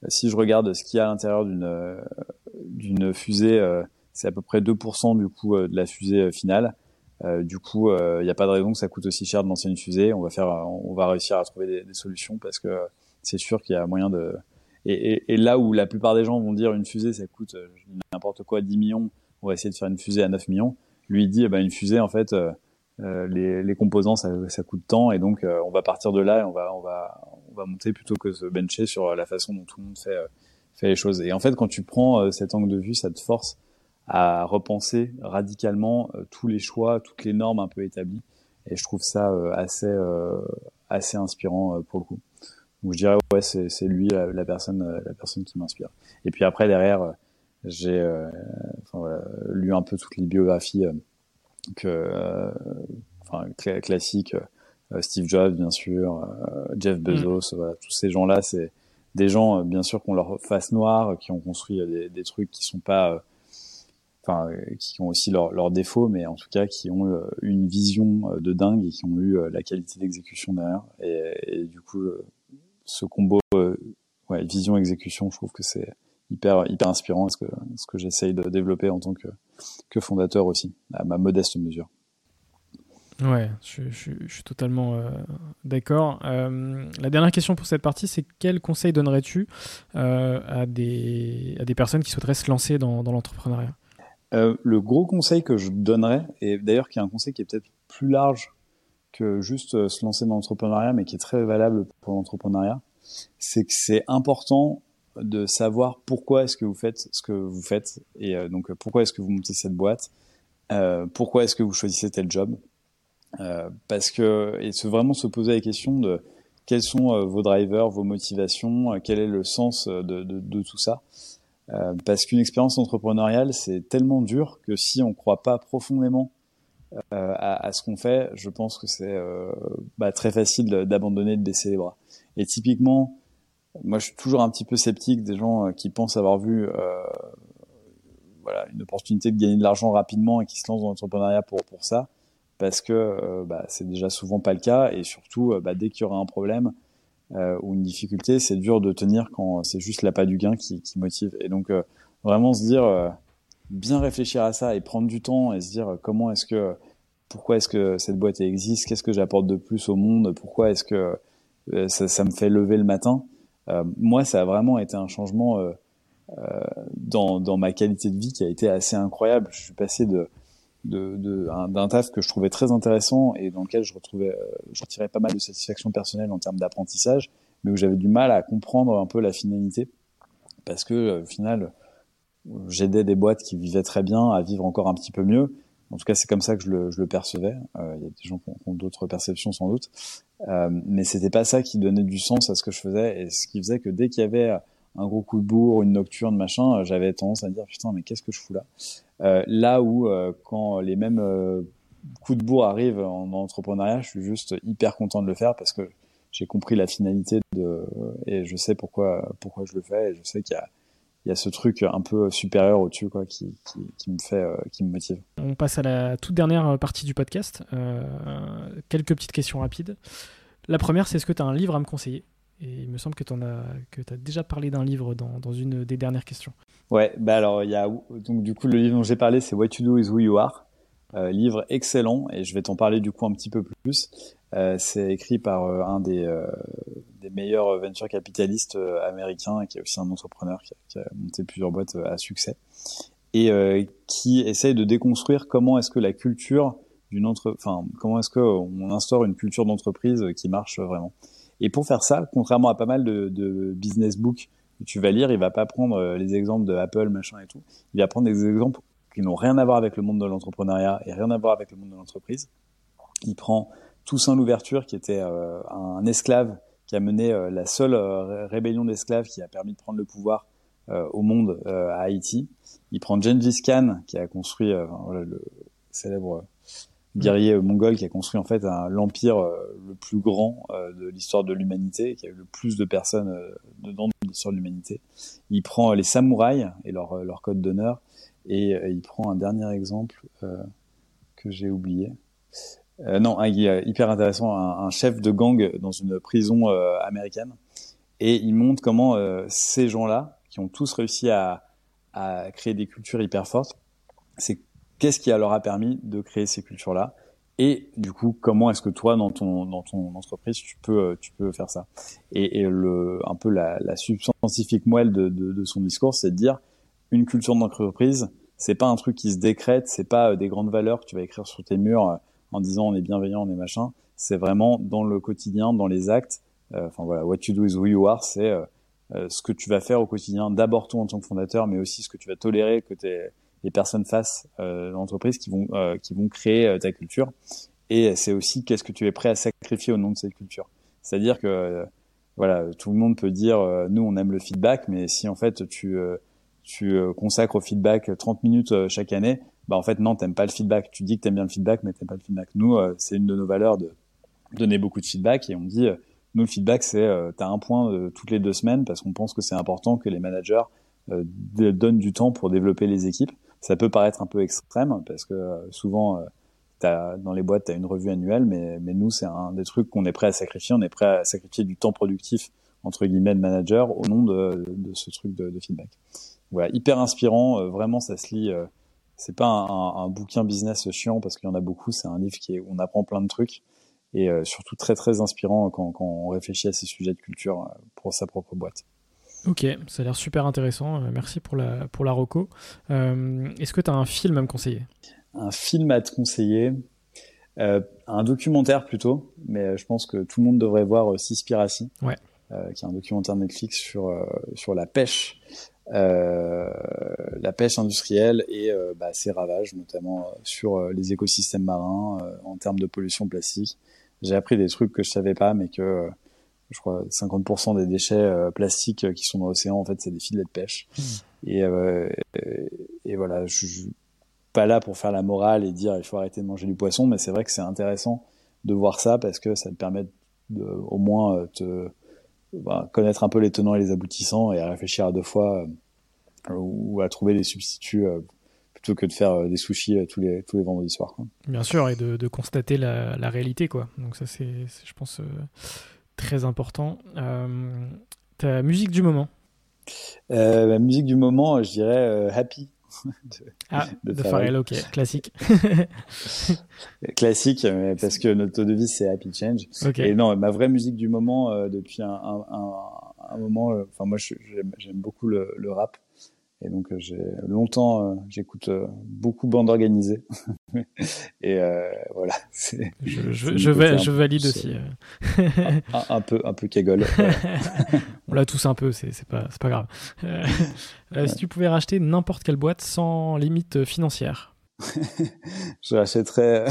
si je regarde ce qu'il y a à l'intérieur d'une d'une fusée, c'est à peu près 2% du coup de la fusée finale. Euh, du coup, il euh, n'y a pas de raison que ça coûte aussi cher de lancer une fusée. On va faire, on va réussir à trouver des, solutions parce que c'est sûr qu'il y a moyen de. Et, là où la plupart des gens vont dire une fusée, ça coûte euh, n'importe quoi 10 millions, on va essayer de faire une fusée à 9 millions. Lui il dit, eh ben, une fusée en fait, euh, les, les, composants ça, ça, coûte tant et donc on va partir de là et on va, on va, on va monter plutôt que se bencher sur la façon dont tout le monde fait, fait les choses. Et en fait, quand tu prends cet angle de vue, ça te force à repenser radicalement euh, tous les choix, toutes les normes un peu établies. Et je trouve ça euh, assez euh, assez inspirant pour le coup. Donc je dirais ouais c'est lui la, personne la personne qui m'inspire. Et puis après derrière j'ai enfin, lu un peu toutes les biographies que enfin classiques Steve Jobs bien sûr, Jeff mm. Bezos, voilà, tous ces gens-là c'est des gens bien sûr qui ont leur face noire, qui ont construit des, des trucs qui sont pas enfin euh, qui ont aussi leurs défauts, mais en tout cas qui ont euh, une vision euh, de dingue et qui ont eu la qualité d'exécution derrière. Et, du coup, ce combo ouais, vision exécution, je trouve que c'est hyper hyper inspirant, ce que ce que j'essaye de développer en tant que que fondateur aussi, à ma modeste mesure. Ouais, je, je, je suis totalement d'accord. la dernière question pour cette partie, c'est quel conseil donnerais-tu à, des, à des personnes qui souhaiteraient se lancer dans, dans l'entrepreneuriat? Euh, le gros conseil que je donnerais, et d'ailleurs qui est un conseil qui est peut-être plus large que juste euh, se lancer dans l'entrepreneuriat, mais qui est très valable pour l'entrepreneuriat, c'est que c'est important de savoir pourquoi est-ce que vous faites ce que vous faites, et euh, donc pourquoi est-ce que vous montez cette boîte, pourquoi est-ce que vous choisissez tel job, parce que et se vraiment se poser la question de quels sont vos drivers, vos motivations, quel est le sens de, tout ça. Euh, parce qu'une expérience entrepreneuriale, c'est tellement dur que si on ne croit pas profondément euh, à, ce qu'on fait, je pense que c'est euh, bah, très facile d'abandonner, de baisser les bras. Et typiquement, moi, je suis toujours un petit peu sceptique des gens euh, qui pensent avoir vu voilà, une opportunité de gagner de l'argent rapidement et qui se lancent dans l'entrepreneuriat pour, pour ça, parce que bah, c'est déjà souvent pas le cas. Et surtout, bah, dès qu'il y aura un problème, euh, ou une difficulté, c'est dur de tenir quand c'est juste l'appât du gain qui, qui motive. Et donc euh, vraiment se dire, euh, bien réfléchir à ça et prendre du temps et se dire comment est-ce que, pourquoi est-ce que cette boîte existe, qu'est-ce que j'apporte de plus au monde, pourquoi est-ce que ça, ça, me fait lever le matin? Moi, ça a vraiment été un changement dans, dans ma qualité de vie qui a été assez incroyable. Je suis passé de de, d'un taf que je trouvais très intéressant et dans lequel je retrouvais, euh, je retirais pas mal de satisfaction personnelle en termes d'apprentissage, mais où j'avais du mal à comprendre un peu la finalité parce que euh, au final, j'aidais des boîtes qui vivaient très bien à vivre encore un petit peu mieux. En tout cas, c'est comme ça que je le, je le percevais. Euh, il y a des gens qui ont, d'autres perceptions sans doute, euh, mais c'était pas ça qui donnait du sens à ce que je faisais. Et ce qui faisait que dès qu'il y avait un gros coup de bourre, une nocturne, machin, j'avais tendance à me dire putain mais qu'est-ce que je fous là? Euh, là où euh, quand les mêmes euh, coups de bourre arrivent en, entrepreneuriat, je suis juste hyper content de le faire parce que j'ai compris la finalité de et je sais pourquoi pourquoi je le fais et je sais qu'il y a il y a ce truc un peu supérieur au-dessus quoi qui, qui, qui, me fait qui me motive. On passe à la toute dernière partie du podcast. Euh, quelques petites questions rapides. La première, c'est est-ce que tu as un livre à me conseiller? Et il me semble que tu as déjà parlé d'un livre dans, dans une des dernières questions. Ouais, bah alors il y a donc du coup le livre dont j'ai parlé c'est What You Do Is Who You Are, euh, livre excellent et je vais t'en parler du coup un petit peu plus. Euh, c'est écrit par euh, un des, euh, meilleurs venture capitalistes euh, américains qui est aussi un entrepreneur qui a, monté plusieurs boîtes à succès et qui essaye de déconstruire comment est-ce que la culture d'une entre, enfin comment est-ce que on instaure une culture d'entreprise qui marche vraiment. Et pour faire ça, contrairement à pas mal de, de business books que tu vas lire, il va pas prendre les exemples de Apple, machin et tout. Il va prendre des exemples qui n'ont rien à voir avec le monde de l'entrepreneuriat et rien à voir avec le monde de l'entreprise. Il prend Toussaint l'ouverture, qui était un esclave qui a mené la seule rébellion d'esclaves qui a permis de prendre le pouvoir au monde à Haïti. Il prend Gengis Khan, qui a construit le célèbre guerrier mongol qui a construit en fait l'empire euh, le plus grand euh, de l'histoire de l'humanité, qui a eu le plus de personnes euh, dedans de l'histoire de l'humanité. Il prend les samouraïs et leur code d'honneur, et il prend un dernier exemple que j'ai oublié. Euh, non, un, hyper intéressant, un, chef de gang dans une prison américaine, et il montre comment ces gens-là, qui ont tous réussi à, créer des cultures hyper fortes, c'est qu'est-ce qui leur a permis de créer ces cultures-là? Et du coup comment est-ce que toi dans ton entreprise tu peux euh, faire ça? Et, un peu la, la substance scientifique moelle de, de son discours c'est de dire une culture d'entreprise c'est pas un truc qui se décrète c'est pas euh, des grandes valeurs que tu vas écrire sur tes murs euh, en disant on est bienveillant on est machin c'est vraiment dans le quotidien dans les actes enfin voilà what you do is who you are c'est ce que tu vas faire au quotidien d'abord toi en tant que fondateur mais aussi ce que tu vas tolérer que t'es les personnes face euh, l'entreprise qui vont euh, qui vont créer euh, ta culture. Et c'est aussi qu'est-ce que tu es prêt à sacrifier au nom de cette culture. C'est-à-dire que voilà, tout le monde peut dire nous on aime le feedback, mais si en fait tu tu consacres au feedback 30 minutes chaque année, bah en fait non, t'aimes pas le feedback. Tu dis que t'aimes bien le feedback, mais t'aimes pas le feedback. Nous, c'est une de nos valeurs de donner beaucoup de feedback et on dit nous le feedback c'est tu as un point toutes les deux semaines parce qu'on pense que c'est important que les managers donnent du temps pour développer les équipes ça peut paraître un peu extrême parce que euh, souvent euh, dans les boîtes tu as une revue annuelle mais mais nous c'est un des trucs qu'on est prêt à sacrifier on est prêt à sacrifier du temps productif entre guillemets de manager au nom de, de ce truc de, de, feedback voilà hyper inspirant euh, vraiment ça se lit c'est pas un, un, bouquin business chiant parce qu'il y en a beaucoup c'est un livre qui est, où on apprend plein de trucs et surtout très très inspirant quand, quand on réfléchit à ces sujets de culture pour sa propre boîte Ok, ça a l'air super intéressant. Euh, merci pour la, pour la reco. Euh, est-ce que tu as un film à me conseiller? Un film à te conseiller euh, Un documentaire plutôt, mais je pense que tout le monde devrait voir Seaspiracy, ouais. qui est un documentaire Netflix sur, sur la pêche. La pêche industrielle et bah, ses ravages, notamment sur les écosystèmes marins en termes de pollution plastique. J'ai appris des trucs que je savais pas, mais que je crois 50% des déchets euh, plastiques euh, qui sont dans l'océan en fait c'est des filets de pêche mmh. et, euh, et voilà je, suis pas là pour faire la morale et dire il faut arrêter de manger du poisson mais c'est vrai que c'est intéressant de voir ça parce que ça te permet de, au moins te bah, connaître un peu les tenants et les aboutissants et à réfléchir à deux fois ou à trouver des substituts plutôt que de faire des sushis tous les tous les vendredis soirs. Bien sûr, et de, de constater la, la, réalité, quoi. Donc ça, c'est, je pense, très important. Euh, ta musique du moment? Euh, Ma musique du moment, je dirais euh, Happy. De, ah, de, Pharrell, ok, (laughs) classique. classique, parce que notre devise c'est Happy Change. Et non, ma vraie musique du moment depuis un, un, un, moment, enfin moi j'aime beaucoup le, le, rap. Et donc euh, j'ai longtemps, euh, j'écoute euh, beaucoup bande organisée. (laughs) et voilà. (laughs) Je, je, je, vais, je valide aussi. un, un, peu, un peu cagole. (laughs) On l'a tous un peu, c'est pas, pas grave. Si tu pouvais racheter n'importe quelle boîte sans limite financière. je rachèterais,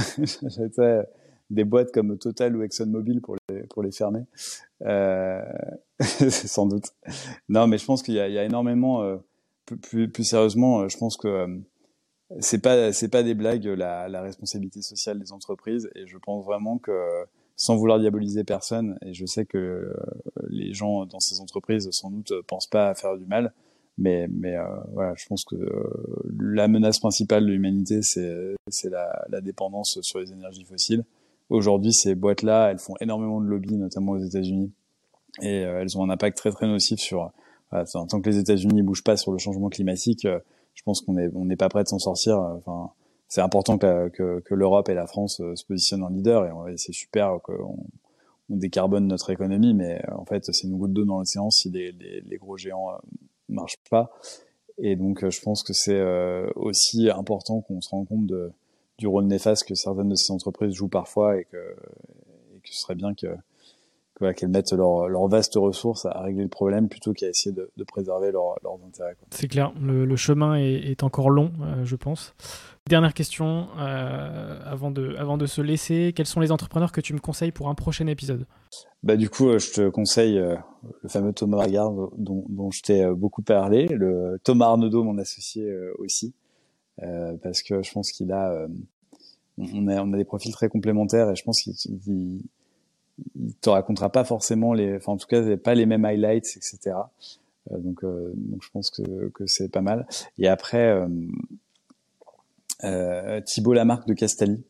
des boîtes comme Total ou ExxonMobil pour les, pour les fermer. Euh, sans doute. Non, mais je pense qu'il y, y, a énormément plus, plus, sérieusement, euh, je pense que euh, c'est pas c'est pas des blagues la, la, responsabilité sociale des entreprises. Et je pense vraiment que sans vouloir diaboliser personne et je sais que euh, les gens dans ces entreprises sans doute pensent pas à faire du mal. Mais mais voilà je pense que la menace principale de l'humanité c'est c'est la, la dépendance sur les énergies fossiles. Aujourd'hui ces boîtes là elles font énormément de lobby notamment aux États-Unis. Et elles ont un impact très très nocif sur tant que les États-Unis bougent pas sur le changement climatique, euh, je pense qu'on est on n'est pas prêt de s'en sortir. Euh, enfin, c'est important que, que, que l'Europe et la France euh, se positionnent en leader et c'est super qu'on on décarbone notre économie, mais en fait c'est une goutte d'eau dans l'océan si les, les, les, gros géants marchent pas. Et donc je pense que c'est aussi important qu'on se rende compte de, du rôle néfaste que certaines de ces entreprises jouent parfois et que, et que ce serait bien que qu'elles mettent leurs leur vastes ressources à régler le problème plutôt qu'à essayer de, préserver leurs intérêts. C'est clair, le, chemin est, encore long, euh, je pense. Dernière question, euh, avant, de, avant de se laisser, quels sont les entrepreneurs que tu me conseilles pour un prochain épisode? Bah, Du coup, euh, je te conseille le fameux Thomas Lagarde dont, dont je t'ai beaucoup parlé, le Thomas Arnaudot, mon associé aussi, parce que je pense qu'il a on a, on a des profils très complémentaires et je pense qu'il il te racontera pas forcément les, enfin en tout cas pas les mêmes highlights, etc. Euh, donc, euh, donc je pense que, que c'est pas mal. Et après, euh, euh Thibault Lamarque de Castali.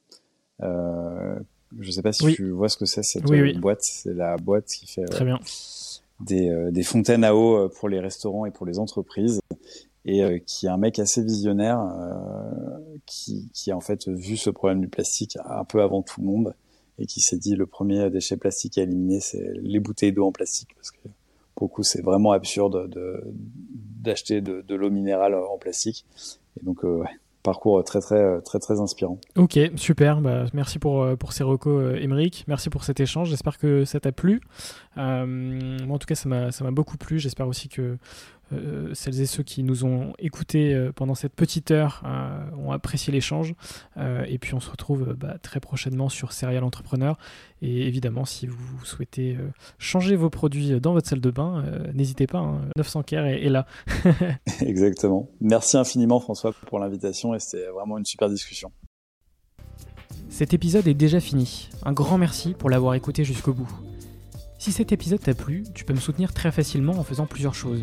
Euh, je sais pas si tu vois ce que c'est cette boîte. C'est la boîte qui fait Très bien. Des, des fontaines à eau pour les restaurants et pour les entreprises et qui est un mec assez visionnaire qui, qui a en fait vu ce problème du plastique un peu avant tout le monde et qui s'est dit le premier déchet plastique à éliminer, c'est les bouteilles d'eau en plastique, parce que beaucoup c'est vraiment absurde de d'acheter de, l'eau minérale en plastique. Et donc, euh, parcours très très très très inspirant. Ok, super. Bah, merci pour euh, pour ces recos, Émeric. Merci pour cet échange. J'espère que ça t'a plu. Euh, moi, en tout cas, ça m'a beaucoup plu. J'espère aussi que euh, celles et ceux qui nous ont écoutés euh, pendant cette petite heure euh, ont apprécié l'échange. et puis on se retrouve bah, très prochainement sur Serial Entrepreneur. Et évidemment, si vous souhaitez changer vos produits dans votre salle de bain, n'hésitez pas. 900 hein. Care est, là. (laughs) Exactement. Merci infiniment François pour l'invitation et c'était vraiment une super discussion. Cet épisode est déjà fini. Un grand merci pour l'avoir écouté jusqu'au bout. Si cet épisode t'a plu, tu peux me soutenir très facilement en faisant plusieurs choses.